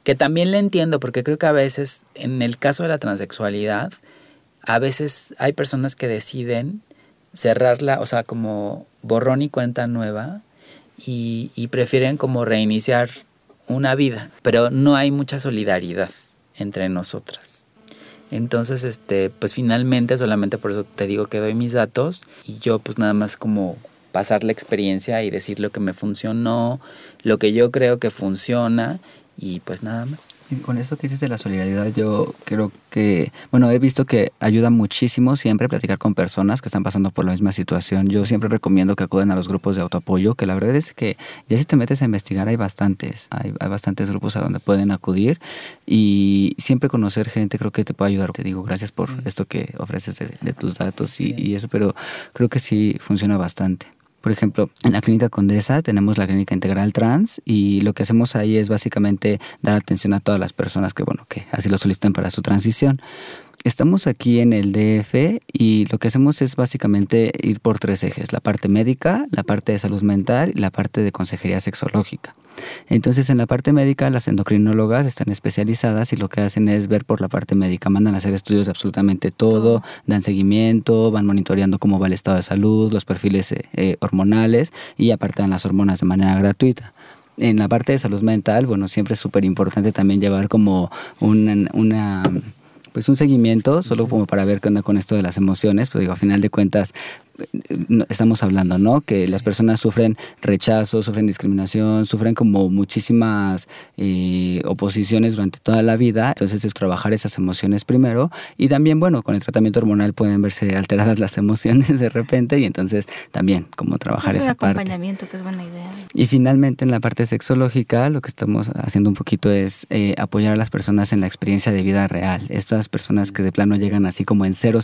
que también le entiendo, porque creo que a veces, en el caso de la transexualidad, a veces hay personas que deciden cerrarla, o sea, como borrón y cuenta nueva, y, y, prefieren como reiniciar una vida, pero no hay mucha solidaridad entre nosotras. Entonces, este, pues finalmente, solamente por eso te digo que doy mis datos, y yo pues nada más como pasar la experiencia y decir lo que me funcionó, lo que yo creo que funciona, y pues nada más. Y con eso que dices de la solidaridad, yo creo que, bueno, he visto que ayuda muchísimo siempre platicar con personas que están pasando por la misma situación. Yo siempre recomiendo que acuden a los grupos de autoapoyo, que la verdad es que ya si te metes a investigar hay bastantes, hay, hay bastantes grupos a donde pueden acudir y siempre conocer gente creo que te puede ayudar. Te digo, gracias por esto que ofreces de, de tus datos y, y eso, pero creo que sí funciona bastante. Por ejemplo, en la clínica Condesa tenemos la clínica integral trans y lo que hacemos ahí es básicamente dar atención a todas las personas que, bueno, que así lo solicitan para su transición. Estamos aquí en el DF y lo que hacemos es básicamente ir por tres ejes, la parte médica, la parte de salud mental y la parte de consejería sexológica. Entonces en la parte médica las endocrinólogas están especializadas y lo que hacen es ver por la parte médica, mandan a hacer estudios de absolutamente todo, dan seguimiento, van monitoreando cómo va el estado de salud, los perfiles eh, eh, hormonales y aparte dan las hormonas de manera gratuita. En la parte de salud mental, bueno, siempre es súper importante también llevar como una, una pues un seguimiento, solo como para ver qué onda con esto de las emociones, pues digo, a final de cuentas estamos hablando, ¿no? Que las personas sufren rechazo, sufren discriminación, sufren como muchísimas eh, oposiciones durante toda la vida. Entonces es trabajar esas emociones primero y también, bueno, con el tratamiento hormonal pueden verse alteradas las emociones de repente y entonces también como trabajar Es esa parte. acompañamiento que es buena idea. Y finalmente en la parte sexológica lo que estamos haciendo un poquito es eh, apoyar a las personas en la experiencia de vida real. Estas personas que de plano llegan así como en 000,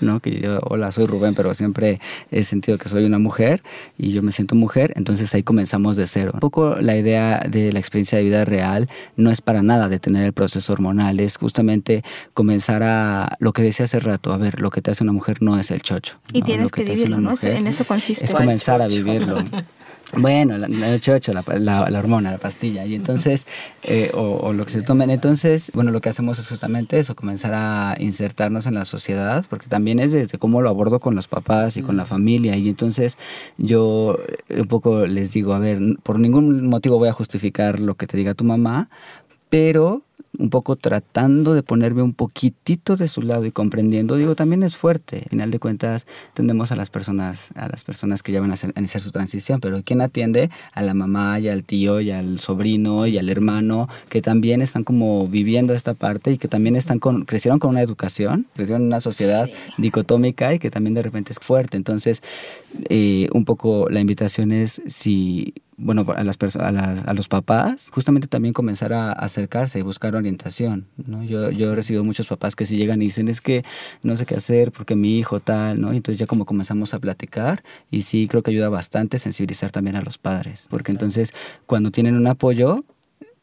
¿no? Que yo, hola, soy Rubén, pero siempre he sentido que soy una mujer y yo me siento mujer, entonces ahí comenzamos de cero. Un poco la idea de la experiencia de vida real no es para nada detener el proceso hormonal, es justamente comenzar a lo que decía hace rato, a ver, lo que te hace una mujer no es el chocho. Y ¿no? tienes Lo que, vivirlo, ¿no? Mujer En eso consiste. es comenzar a vivirlo. Bueno, la, la chocho, la, la- la hormona, la pastilla, y entonces, eh, o, o lo que se tomen. Entonces, bueno, lo que hacemos es justamente eso, comenzar a insertarnos en la sociedad, porque también es desde cómo lo abordo con los papás y con la familia. Y entonces yo eh, un poco les digo, a ver, por ningún motivo voy a justificar lo que te diga tu mamá, pero un poco tratando de ponerme un poquitito de su lado y comprendiendo, digo, también es fuerte. Al final de cuentas, tendemos a las personas, a las personas que ya van a hacer, a su transición, pero ¿quién atiende? A la mamá y al tío y al sobrino y al hermano, que también están como viviendo esta parte y que también están con, crecieron con una educación, crecieron en una sociedad Sí. dicotómica y que también de repente es fuerte. Entonces, eh, un poco la invitación es si bueno, a, las a, las- a los papás, justamente también comenzar a acercarse y buscar orientación. ¿no? Yo, yo he recibido muchos papás que si llegan y dicen, es que no sé qué hacer porque mi hijo tal, ¿no? Entonces ya como comenzamos a platicar y sí creo que ayuda bastante sensibilizar también a los padres, porque entonces cuando tienen un apoyo,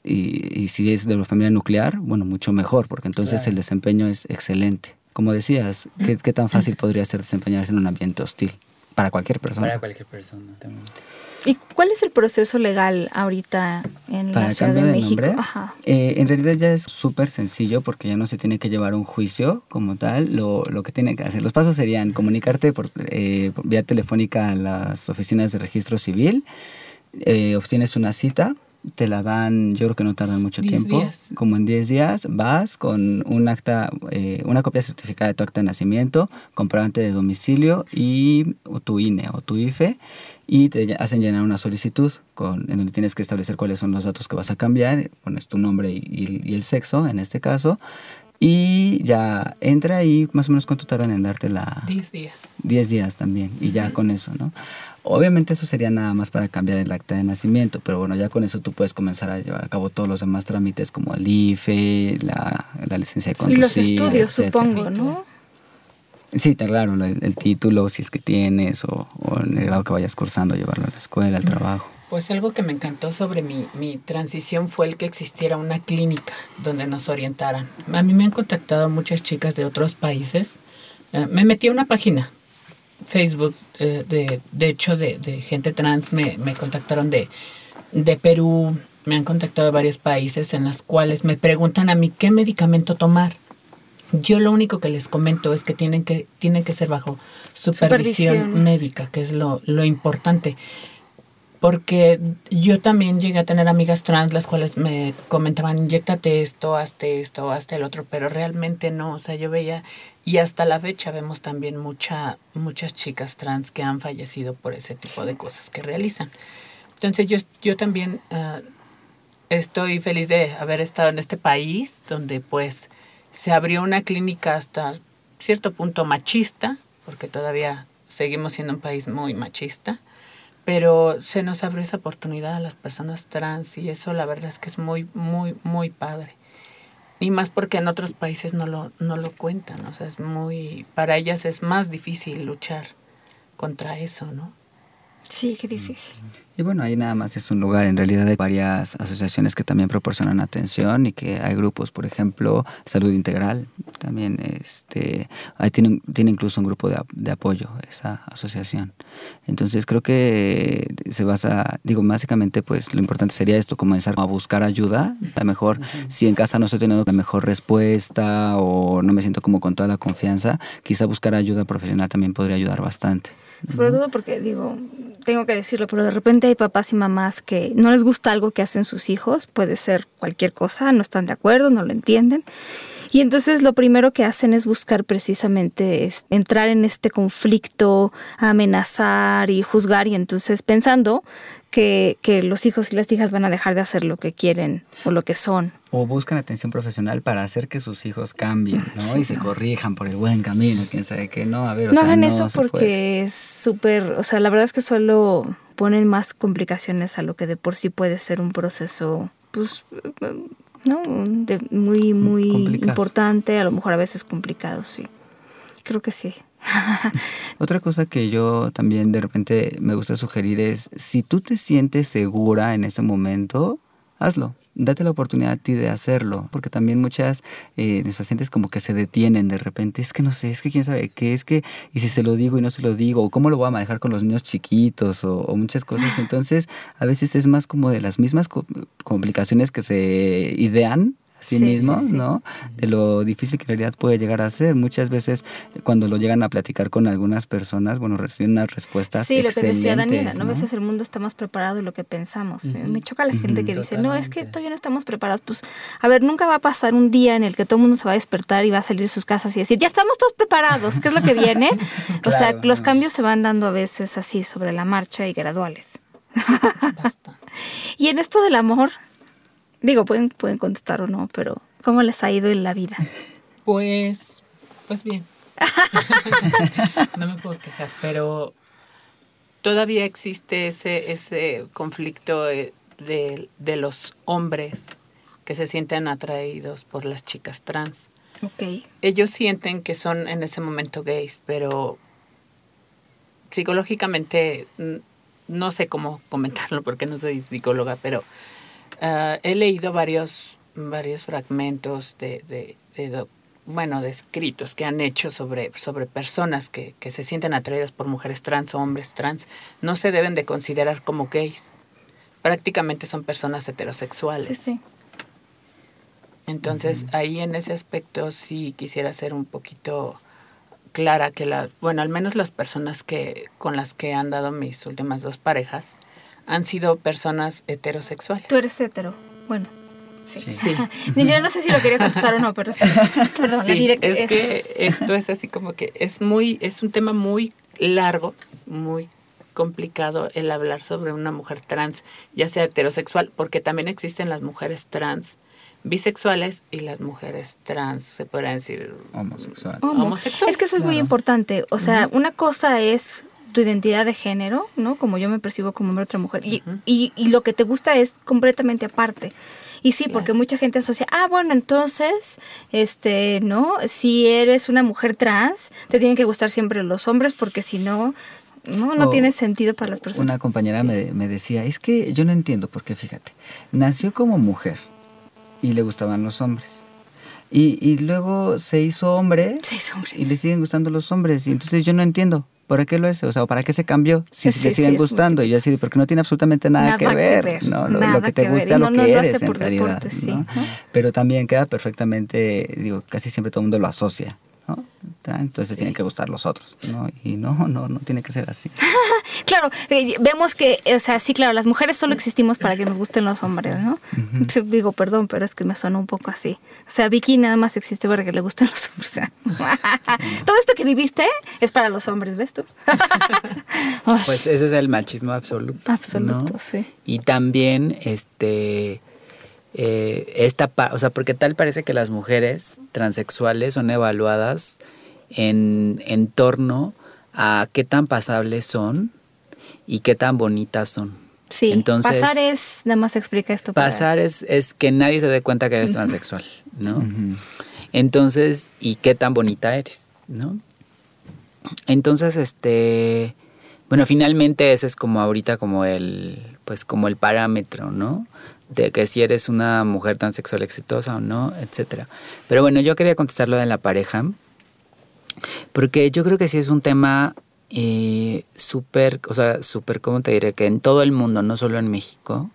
y, y si es de la familia nuclear, bueno, mucho mejor, porque entonces Claro. el desempeño es excelente. Como decías, ¿qué, qué tan fácil podría ser desempeñarse en un ambiente hostil? Para cualquier persona. Para cualquier persona también. ¿Y cuál es el proceso legal ahorita en Para la Ciudad de cambio de México? nombre, Ajá. eh, en realidad ya es súper sencillo porque ya no se tiene que llevar un juicio como tal. Lo, lo que tiene que hacer, los pasos serían comunicarte por, eh, por vía telefónica a las oficinas de registro civil, eh, obtienes una cita, te la dan, yo creo que no tardan mucho Diez tiempo, días. como en 10 días, vas con un acta, eh, una copia certificada de tu acta de nacimiento, comprobante de domicilio y tu INE o tu IFE y te hacen llenar una solicitud con, en donde tienes que establecer cuáles son los datos que vas a cambiar, pones tu nombre y, y- y el sexo en este caso y ya entra y más o menos cuánto tardan en darte la... 10 días. 10 días también, y ya con eso, ¿no? Obviamente eso sería nada más para cambiar el acta de nacimiento, pero bueno, ya con eso tú puedes comenzar a llevar a cabo todos los demás trámites como el IFE, la, la licencia de Y conducir. los estudios, etcétera. supongo, ¿no? Sí, te- claro, el, el título, si es que tienes, o, o en el grado que vayas cursando, llevarlo a la escuela, al trabajo. Pues algo que me encantó sobre mi, mi transición fue el que existiera una clínica donde nos orientaran. A mí me han contactado muchas chicas de otros países. Eh, me metí a una página, Facebook, eh, de, de hecho, de, de gente trans. Me, me contactaron de, de Perú, me han contactado de varios países en los cuales me preguntan a mí qué medicamento tomar. Yo lo único que les comento es que tienen que, tienen que ser bajo supervisión, Supervisión. médica, que es lo, lo importante. Porque yo también llegué a tener amigas trans las cuales me comentaban, inyectate esto, hazte esto, hazte el otro, pero realmente no, o sea, yo veía, y hasta la fecha vemos también mucha, muchas chicas trans que han fallecido por ese tipo de cosas que realizan. Entonces yo, yo también ah, estoy feliz de haber estado en este país donde pues se abrió una clínica hasta cierto punto machista, porque todavía seguimos siendo un país muy machista, pero se nos abrió esa oportunidad a las personas trans y eso la verdad es que es muy, muy, muy padre. Y más porque en otros países no lo, no lo cuentan, o sea, es muy, para ellas es más difícil luchar contra eso, ¿no? Sí, qué difícil. Y bueno, ahí nada más es un lugar. En realidad hay varias asociaciones que también proporcionan atención y que hay grupos, por ejemplo, Salud Integral. También este, ahí tiene, tiene incluso un grupo de, de apoyo, esa asociación. Entonces creo que se basa, digo, básicamente pues lo importante sería esto, comenzar a buscar ayuda. A lo mejor si en casa no estoy teniendo la mejor respuesta o no me siento como con toda la confianza, quizá buscar ayuda profesional también podría ayudar bastante. Sobre todo porque, digo, tengo que decirlo, pero de repente hay papás y mamás que no les gusta algo que hacen sus hijos, puede ser cualquier cosa, no están de acuerdo, no lo entienden. Y entonces lo primero que hacen es buscar precisamente es entrar en este conflicto, amenazar y juzgar y entonces pensando que, que, los hijos y las hijas van a dejar de hacer lo que quieren o lo que son. O buscan atención profesional para hacer que sus hijos cambien, ¿no? Sí. Y se corrijan por el buen camino, quién sabe qué, no, a ver, o no sea, hagan no eso porque puede. es súper, o sea, la verdad es que solo ponen más complicaciones a lo que de por sí puede ser un proceso, pues, ¿no? De muy, muy Complicado. importante, a lo mejor a veces complicado, sí. Creo que sí. Otra cosa que yo también de repente me gusta sugerir es, si tú te sientes segura en ese momento, hazlo. Date la oportunidad a ti de hacerlo, porque también muchas eh, pacientes como que se detienen de repente, es que no sé, es que quién sabe qué, es que, y si se lo digo y no se lo digo, o cómo lo voy a manejar con los niños chiquitos, o, o muchas cosas. Entonces, a veces es más como de las mismas co- complicaciones que se idean a sí, Sí, mismo, sí, sí. ¿no? De lo difícil que en realidad puede llegar a ser. Muchas veces cuando lo llegan a platicar con algunas personas, bueno, reciben unas respuestas Sí, lo que decía Daniela, ¿no? A veces el mundo está más preparado de lo que pensamos. Me choca la gente que dice, no, es que todavía no estamos preparados. Pues, a ver, nunca va a pasar un día en el que todo el mundo se va a despertar y va a salir de sus casas y decir, ya estamos todos preparados, ¿qué es lo que viene? o sea, los cambios se van dando a veces así sobre la marcha y graduales. Basta. Y en esto del amor, digo, pueden, pueden contestar o no, pero ¿cómo les ha ido en la vida? Pues, pues bien. no me puedo quejar, pero todavía existe ese, ese conflicto de, de los hombres que se sienten atraídos por las chicas trans. Ok. Ellos sienten que son en ese momento gays, pero psicológicamente no sé cómo comentarlo porque no soy psicóloga, pero ah, he leído varios, varios fragmentos de, de, de doc- bueno, de escritos que han hecho sobre, sobre personas que, que se sienten atraídas por mujeres trans o hombres trans. No se deben de considerar como gays. Prácticamente son personas heterosexuales. Sí, sí. Entonces, ahí en ese aspecto sí quisiera ser un poquito clara que la, bueno, al menos las personas que con las que han dado mis últimas dos parejas han sido personas heterosexuales. Tú eres hetero. Bueno. Sí. Sí. Yo no sé si lo quería contestar o no, pero sí. Perdón, Sí, diré es que esto es así como que es muy es un tema muy largo, muy complicado el hablar sobre una mujer trans, ya sea heterosexual, porque también existen las mujeres trans bisexuales y las mujeres trans, se podrían decir Homosexual. Homo. homosexual. Es que eso es muy importante. O sea, una cosa es tu identidad de género, ¿no? Como yo me percibo como hombre otra mujer. Y, y, y lo que te gusta es completamente aparte. Y sí, porque Claro. mucha gente asocia, ah, bueno, entonces, este, ¿no? Si eres una mujer trans, te tienen que gustar siempre los hombres porque si no, no, no O tiene sentido para las personas. Una compañera me, me decía, es que yo no entiendo, porque fíjate, nació como mujer y le gustaban los hombres. Y, y luego se hizo hombre. y le siguen gustando los hombres. Y entonces yo no entiendo. ¿Para qué lo hace? O sea, ¿para qué se cambió? Si Sí, le siguen es gustando. Y yo así, porque no tiene absolutamente nada, que, ver, ¿no? Lo, que te que ver. guste Y a no, lo no que eres en realidad. deporte, sí. ¿no? Ajá. Pero también queda perfectamente, digo, casi siempre todo el mundo lo asocia. ¿No? Entonces tienen que gustar los otros, ¿no? Y no, no, no tiene que ser así. Claro, eh, vemos que, o sea, sí, claro, las mujeres solo existimos para que nos gusten los hombres, ¿no? Digo, perdón, pero es que me suena un poco así. O sea, Vicky nada más existe para que le gusten los hombres. Todo esto que viviste es para los hombres, ¿ves tú? Pues ese es el machismo absoluto. Absoluto, ¿no? sí. Y también, este, eh, esta, o sea, porque tal parece que las mujeres transexuales son evaluadas en, en torno a qué tan pasables son y qué tan bonitas son. Sí, Entonces, pasar es, nada más explica esto. para- Pasar es, es que nadie se dé cuenta que eres transexual, ¿no? Entonces, ¿y qué tan bonita eres, no? Entonces, este, bueno, finalmente ese es como ahorita como el, pues como el parámetro, ¿no? De que si eres una mujer transexual exitosa o no, etcétera. Pero bueno, yo quería contestar lo de la pareja, porque yo creo que sí es un tema eh, súper, o sea, súper, ¿cómo te diré? Que en todo el mundo, no solo en México,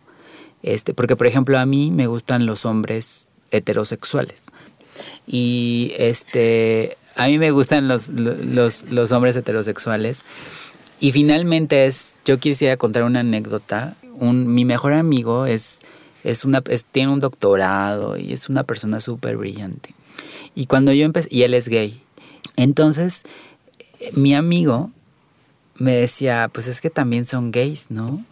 este, porque por ejemplo a mí me gustan los hombres heterosexuales. Y este, a mí me gustan los, los, los hombres heterosexuales. Y finalmente es, yo quisiera contar una anécdota. Un, mi mejor amigo es, es una, es- tiene un doctorado y es una persona súper brillante. Y cuando yo empecé, y él es gay. Entonces, mi amigo me decía, pues es que también son gays, ¿no?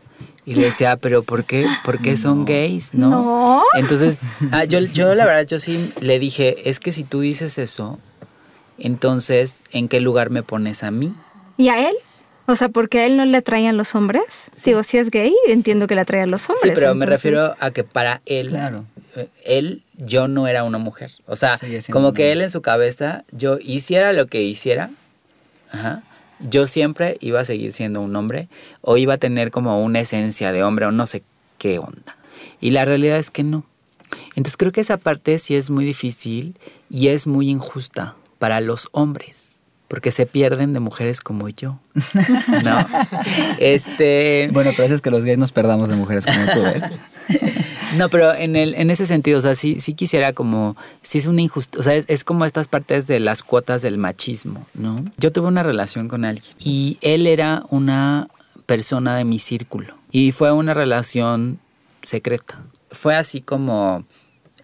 Y le decía, pero ¿por qué, ¿por qué son gays? ¿No? No. Entonces, ah, yo, yo la verdad, yo sí le dije, es que si tú dices eso, entonces, ¿en qué lugar me pones a mí? ¿Y a él? O sea, porque a él no le atraían los hombres. Digo, si es gay, entiendo que le atraían los hombres. Sí, pero me refiero a que para él, Claro. eh, él, yo no era una mujer. O sea, como que él en su cabeza, yo hiciera lo que hiciera, ajá, yo siempre iba a seguir siendo un hombre o iba a tener como una esencia de hombre o no sé qué onda. Y la realidad es que no. Entonces creo que esa parte sí es muy difícil y es muy injusta para los hombres. Porque se pierden de mujeres como yo. ¿No? Este. Bueno, pero eso es que los gays nos perdamos de mujeres como tú, ¿ves? No, pero en el, en ese sentido, o sea, sí, sí quisiera como, sí es una injusticia, o sea, es, es como estas partes de las cuotas del machismo, ¿no? Yo tuve una relación con alguien y él era una persona de mi círculo y fue una relación secreta. Fue así como,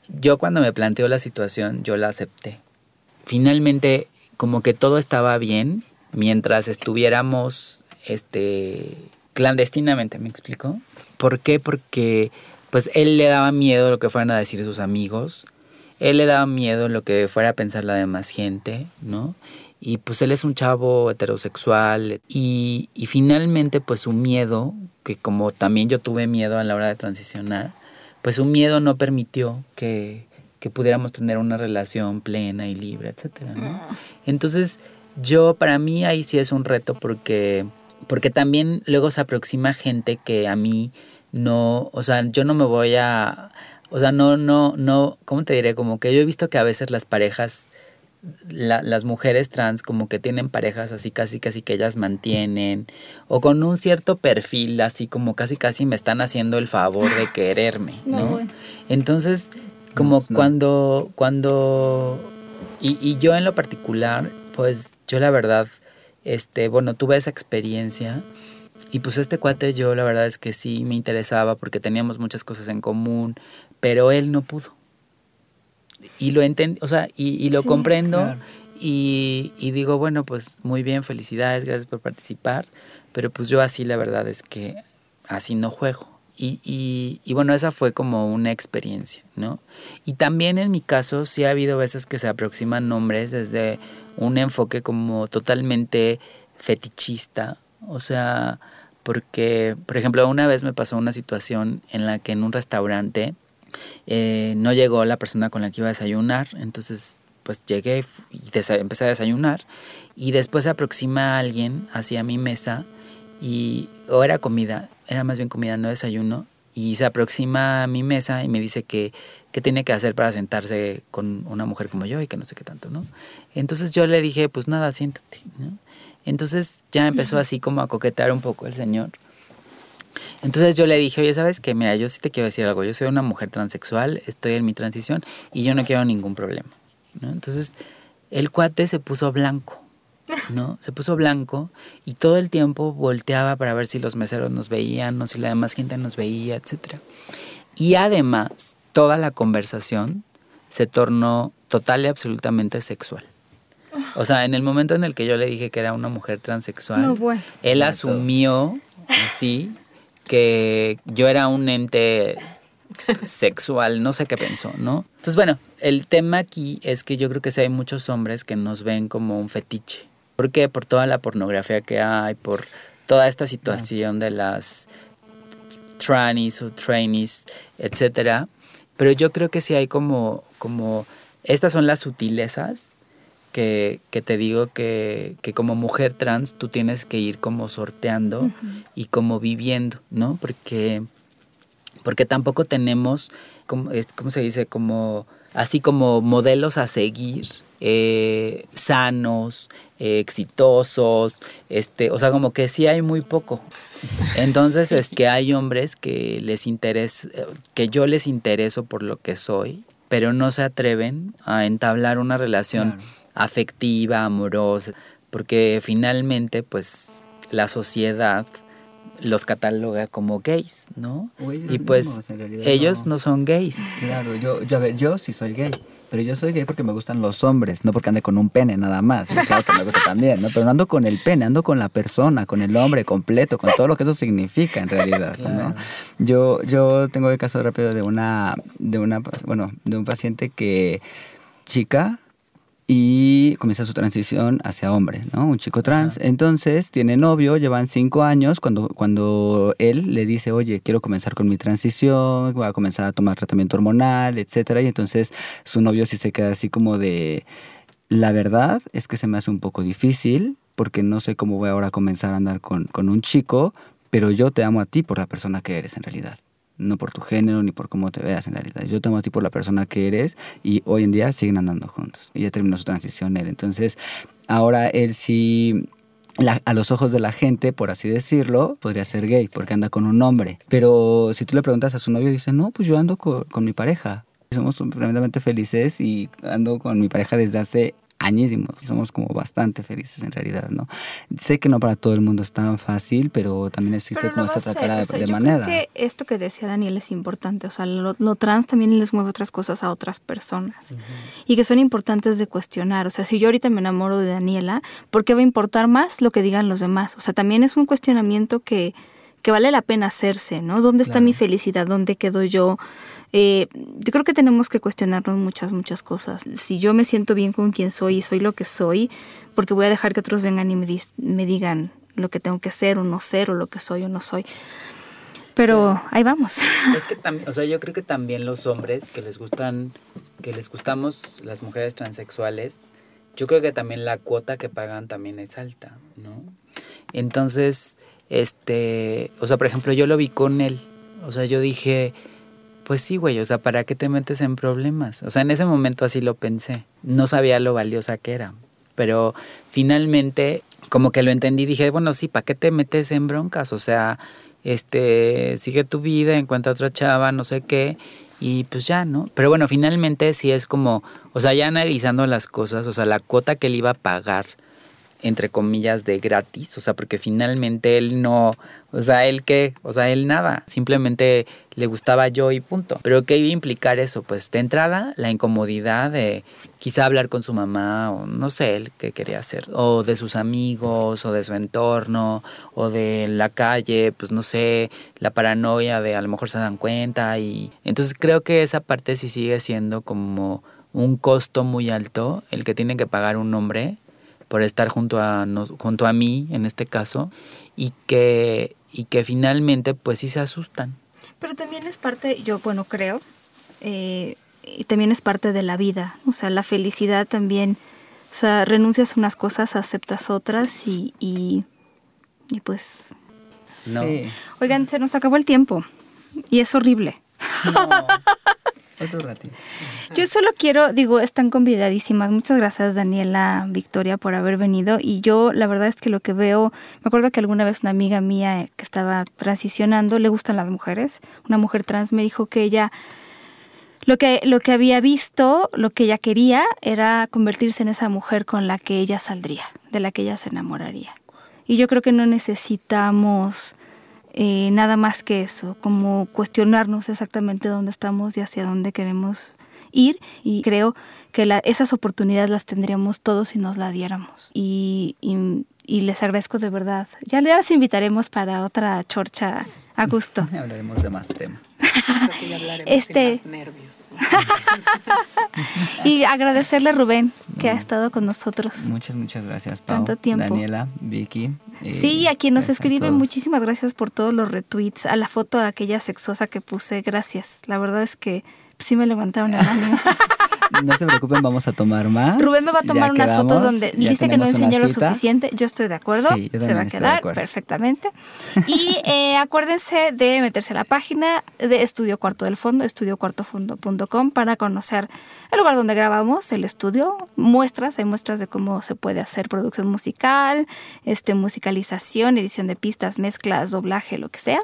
yo cuando me planteó la situación, yo la acepté. Finalmente, como que todo estaba bien mientras estuviéramos, este, clandestinamente, ¿me explico? ¿Por qué? Porque pues él le daba miedo lo que fueran a decir sus amigos, él le daba miedo lo que fuera a pensar la demás gente, ¿no? Y pues él es un chavo heterosexual y, y finalmente pues su miedo, que como también yo tuve miedo a la hora de transicionar, pues su miedo no permitió que, que pudiéramos tener una relación plena y libre, etcétera, ¿no? Entonces, yo para mí ahí sí es un reto porque porque también luego se aproxima gente que a mí no, o sea, yo no me voy a o sea, no no no, ¿cómo te diré? Como que yo he visto que a veces las parejas la- las mujeres trans como que tienen parejas así casi casi que ellas mantienen o con un cierto perfil así como casi casi me están haciendo el favor de quererme, No, ¿no? bueno. Entonces, como No. cuando, cuando, y, y yo en lo particular, pues yo la verdad, este, bueno, tuve esa experiencia y pues este cuate yo la verdad es que sí me interesaba porque teníamos muchas cosas en común, pero él no pudo. Y lo entendí, o sea, y, y lo Sí, comprendo claro. y, y digo, bueno, pues muy bien, felicidades, gracias por participar, pero pues yo así la verdad es que así no juego. Y, y, y bueno, esa fue como una experiencia, ¿no? Y también en mi caso sí ha habido veces que se aproximan nombres desde un enfoque como totalmente fetichista, o sea, porque, por ejemplo, una vez me pasó una situación en la que en un restaurante eh, no llegó la persona con la que iba a desayunar, entonces pues llegué y empecé a desayunar y después se aproxima alguien hacia mi mesa y o era comida, era más bien comida, no desayuno, y se aproxima a mi mesa y me dice que qué tiene que hacer para sentarse con una mujer como yo y que no sé qué tanto, ¿no? Entonces yo le dije, pues nada, siéntate, ¿no? Entonces ya empezó así como a coquetear un poco el señor. Entonces yo le dije, oye, ¿sabes qué? Mira, yo sí te quiero decir algo. Yo soy una mujer transexual, estoy en mi transición y yo no quiero ningún problema. ¿no? Entonces el cuate se puso blanco, ¿no? Se puso blanco y todo el tiempo volteaba para ver si los meseros nos veían o si la demás gente nos veía, etc. Y además, toda la conversación se tornó total y absolutamente sexual. O sea, en el momento en el que yo le dije que era una mujer transexual, No, bueno. él asumió así que yo era un ente sexual, no sé qué pensó, ¿no? Entonces, bueno, el tema aquí es que yo creo que sí hay muchos hombres que nos ven como un fetiche. ¿Por qué? Por toda la pornografía que hay, por toda esta situación de las trannies o trainees, etcétera. Pero yo creo que sí hay como, como, estas son las sutilezas que, que te digo que, que, como mujer trans tú tienes que ir como sorteando y como viviendo, ¿no? Porque, porque tampoco tenemos, como, ¿cómo se dice? Como, así como modelos a seguir, eh, sanos, eh, exitosos, este, o sea, como que sí hay muy poco. Entonces es que hay hombres que les interesa, que yo les intereso por lo que soy, pero no se atreven a entablar una relación afectiva, amorosa, porque finalmente, pues, la sociedad los cataloga como gays, ¿no? y pues ellos no. son gays. Claro, yo, yo, a ver, yo sí soy gay. Pero yo soy gay porque me gustan los hombres, no porque ande con un pene nada más. claro que me gusta también, ¿no? Pero no ando con el pene, ando con la persona, con el hombre completo, con todo lo que eso significa en realidad, ¿no? Yo, yo tengo el caso rápido de una, de una, bueno, de un paciente que chica y comienza su transición hacia hombre, ¿no? Un chico trans. Entonces tiene novio, llevan cinco años, cuando, cuando él le dice, oye, quiero comenzar con mi transición, voy a comenzar a tomar tratamiento hormonal, etcétera, y entonces su novio sí se queda así como de, la verdad es que se me hace un poco difícil, porque no sé cómo voy ahora a comenzar a andar con, con un chico, pero yo te amo a ti por la persona que eres en realidad no por tu género ni por cómo te veas en realidad. Yo te amo a ti por la persona que eres y hoy en día siguen andando juntos. Y ya terminó su transición él. Entonces, ahora él sí a los ojos de la gente, por así decirlo, podría ser gay porque anda con un hombre. Pero si tú le preguntas a su novio, dice, no, pues yo ando con, con mi pareja. Somos tremendamente felices y ando con mi pareja desde hace añísimos somos como bastante felices en realidad, ¿no? Sé que no para todo el mundo es tan fácil, pero también existe como esta otra de, manera. Creo que esto que decía Daniel es importante, o sea, lo, trans también les mueve otras cosas a otras personas y que son importantes de cuestionar, o sea, si yo ahorita me enamoro de Daniela, ¿por qué va a importar más lo que digan los demás? O sea, también es un cuestionamiento que, que vale la pena hacerse, ¿no? ¿Dónde está mi felicidad? ¿Dónde quedo yo? Eh, yo creo que tenemos que cuestionarnos muchas, muchas cosas. Si yo me siento bien con quien soy y soy lo que soy, porque voy a dejar que otros vengan y me, me digan lo que tengo que ser o no ser o lo que soy o no soy. Pero ahí vamos. Es que también, o sea, yo creo que también los hombres que les gustan, que les gustamos las mujeres transexuales, yo creo que también la cuota que pagan también es alta, ¿no? Entonces, este, o sea, por ejemplo, yo lo vi con él. O sea, yo dije, pues sí, güey, o sea, ¿para qué te metes en problemas? O sea, en ese momento así lo pensé. No sabía lo valiosa que era. Pero finalmente, como que lo entendí, dije, bueno, sí, ¿para qué te metes en broncas? O sea, este, sigue tu vida, encuentra otra chava, no sé qué, y pues ya, ¿no? Pero bueno, finalmente sí es como, o sea, ya analizando las cosas, o sea, la cuota que él iba a pagar entre comillas, de gratis, o sea, porque finalmente él no, o sea, él qué, o sea, él nada, simplemente le gustaba yo y punto. Pero ¿qué iba a implicar eso? Pues de entrada, la incomodidad de quizá hablar con su mamá, o no sé él qué quería hacer, o de sus amigos, o de su entorno, o de la calle, pues no sé, la paranoia de a lo mejor se dan cuenta y entonces creo que esa parte sí sigue siendo como un costo muy alto el que tiene que pagar un hombre por estar junto a, junto a mí, en este caso, y que, y que finalmente pues sí se asustan. Pero también es parte, yo bueno creo, eh, y también es parte de la vida, o sea, la felicidad también, o sea, renuncias a unas cosas, aceptas otras y, y, pues... No. Oigan, se nos acabó el tiempo y es horrible. No. Yo solo quiero, digo, están convidadísimas. Muchas gracias, Daniela, Victoria, por haber venido. Y yo, la verdad es que lo que veo, me acuerdo que alguna vez una amiga mía que estaba transicionando, le gustan las mujeres, una mujer trans me dijo que ella lo que, lo que había visto, lo que ella quería, era convertirse en esa mujer con la que ella saldría, de la que ella se enamoraría. Y yo creo que no necesitamos eh, nada más que eso, como cuestionarnos exactamente dónde estamos y hacia dónde queremos ir y creo que esas oportunidades las tendríamos todos si nos las diéramos. Y les agradezco de verdad. Ya les invitaremos para otra chorcha a gusto. Hablaremos de más temas. Este- y agradecerle a Rubén que ha estado con nosotros. Muchas, muchas gracias, Pau. Tanto tiempo. Daniela, Vicky. eh, Sí, a quien nos escribe, muchísimas gracias por todos los retweets, a la foto aquella sexosa que puse, gracias. La verdad es que sí me levantaron el ánimo. No se preocupen, vamos a tomar más. Rubén me va a Ya tomar unas fotos donde ya dice que no enseñó lo suficiente. Yo estoy de acuerdo. Sí, Se va a quedar perfectamente. Y eh, acuérdense de meterse a la página de Estudio Cuarto del Fondo, estudiocuartofondo.com, para conocer el lugar donde grabamos, el estudio, muestras, hay muestras de cómo se puede hacer producción musical, este, musicalización, edición de pistas, mezclas, doblaje, lo que sea.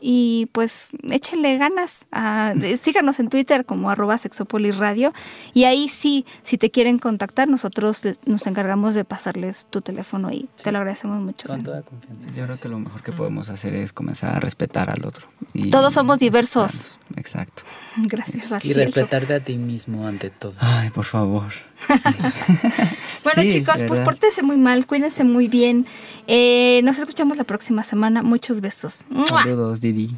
Y pues échenle ganas. a- eh, síganos en Twitter como arroba sexopolisradio. Y ahí sí, si te quieren contactar, nosotros nos encargamos de pasarles tu teléfono y te lo agradecemos mucho. Con toda confianza. Yo creo que lo mejor que podemos hacer es comenzar a respetar al otro. y Todos somos diversos. Exacto. Gracias. Y respetarte a ti mismo ante todo. Ay, por favor. Bueno Sí, chicos, pues pórtense muy mal, cuídense muy bien. Eh, nos escuchamos la próxima semana. Muchos besos. Saludos, Didi.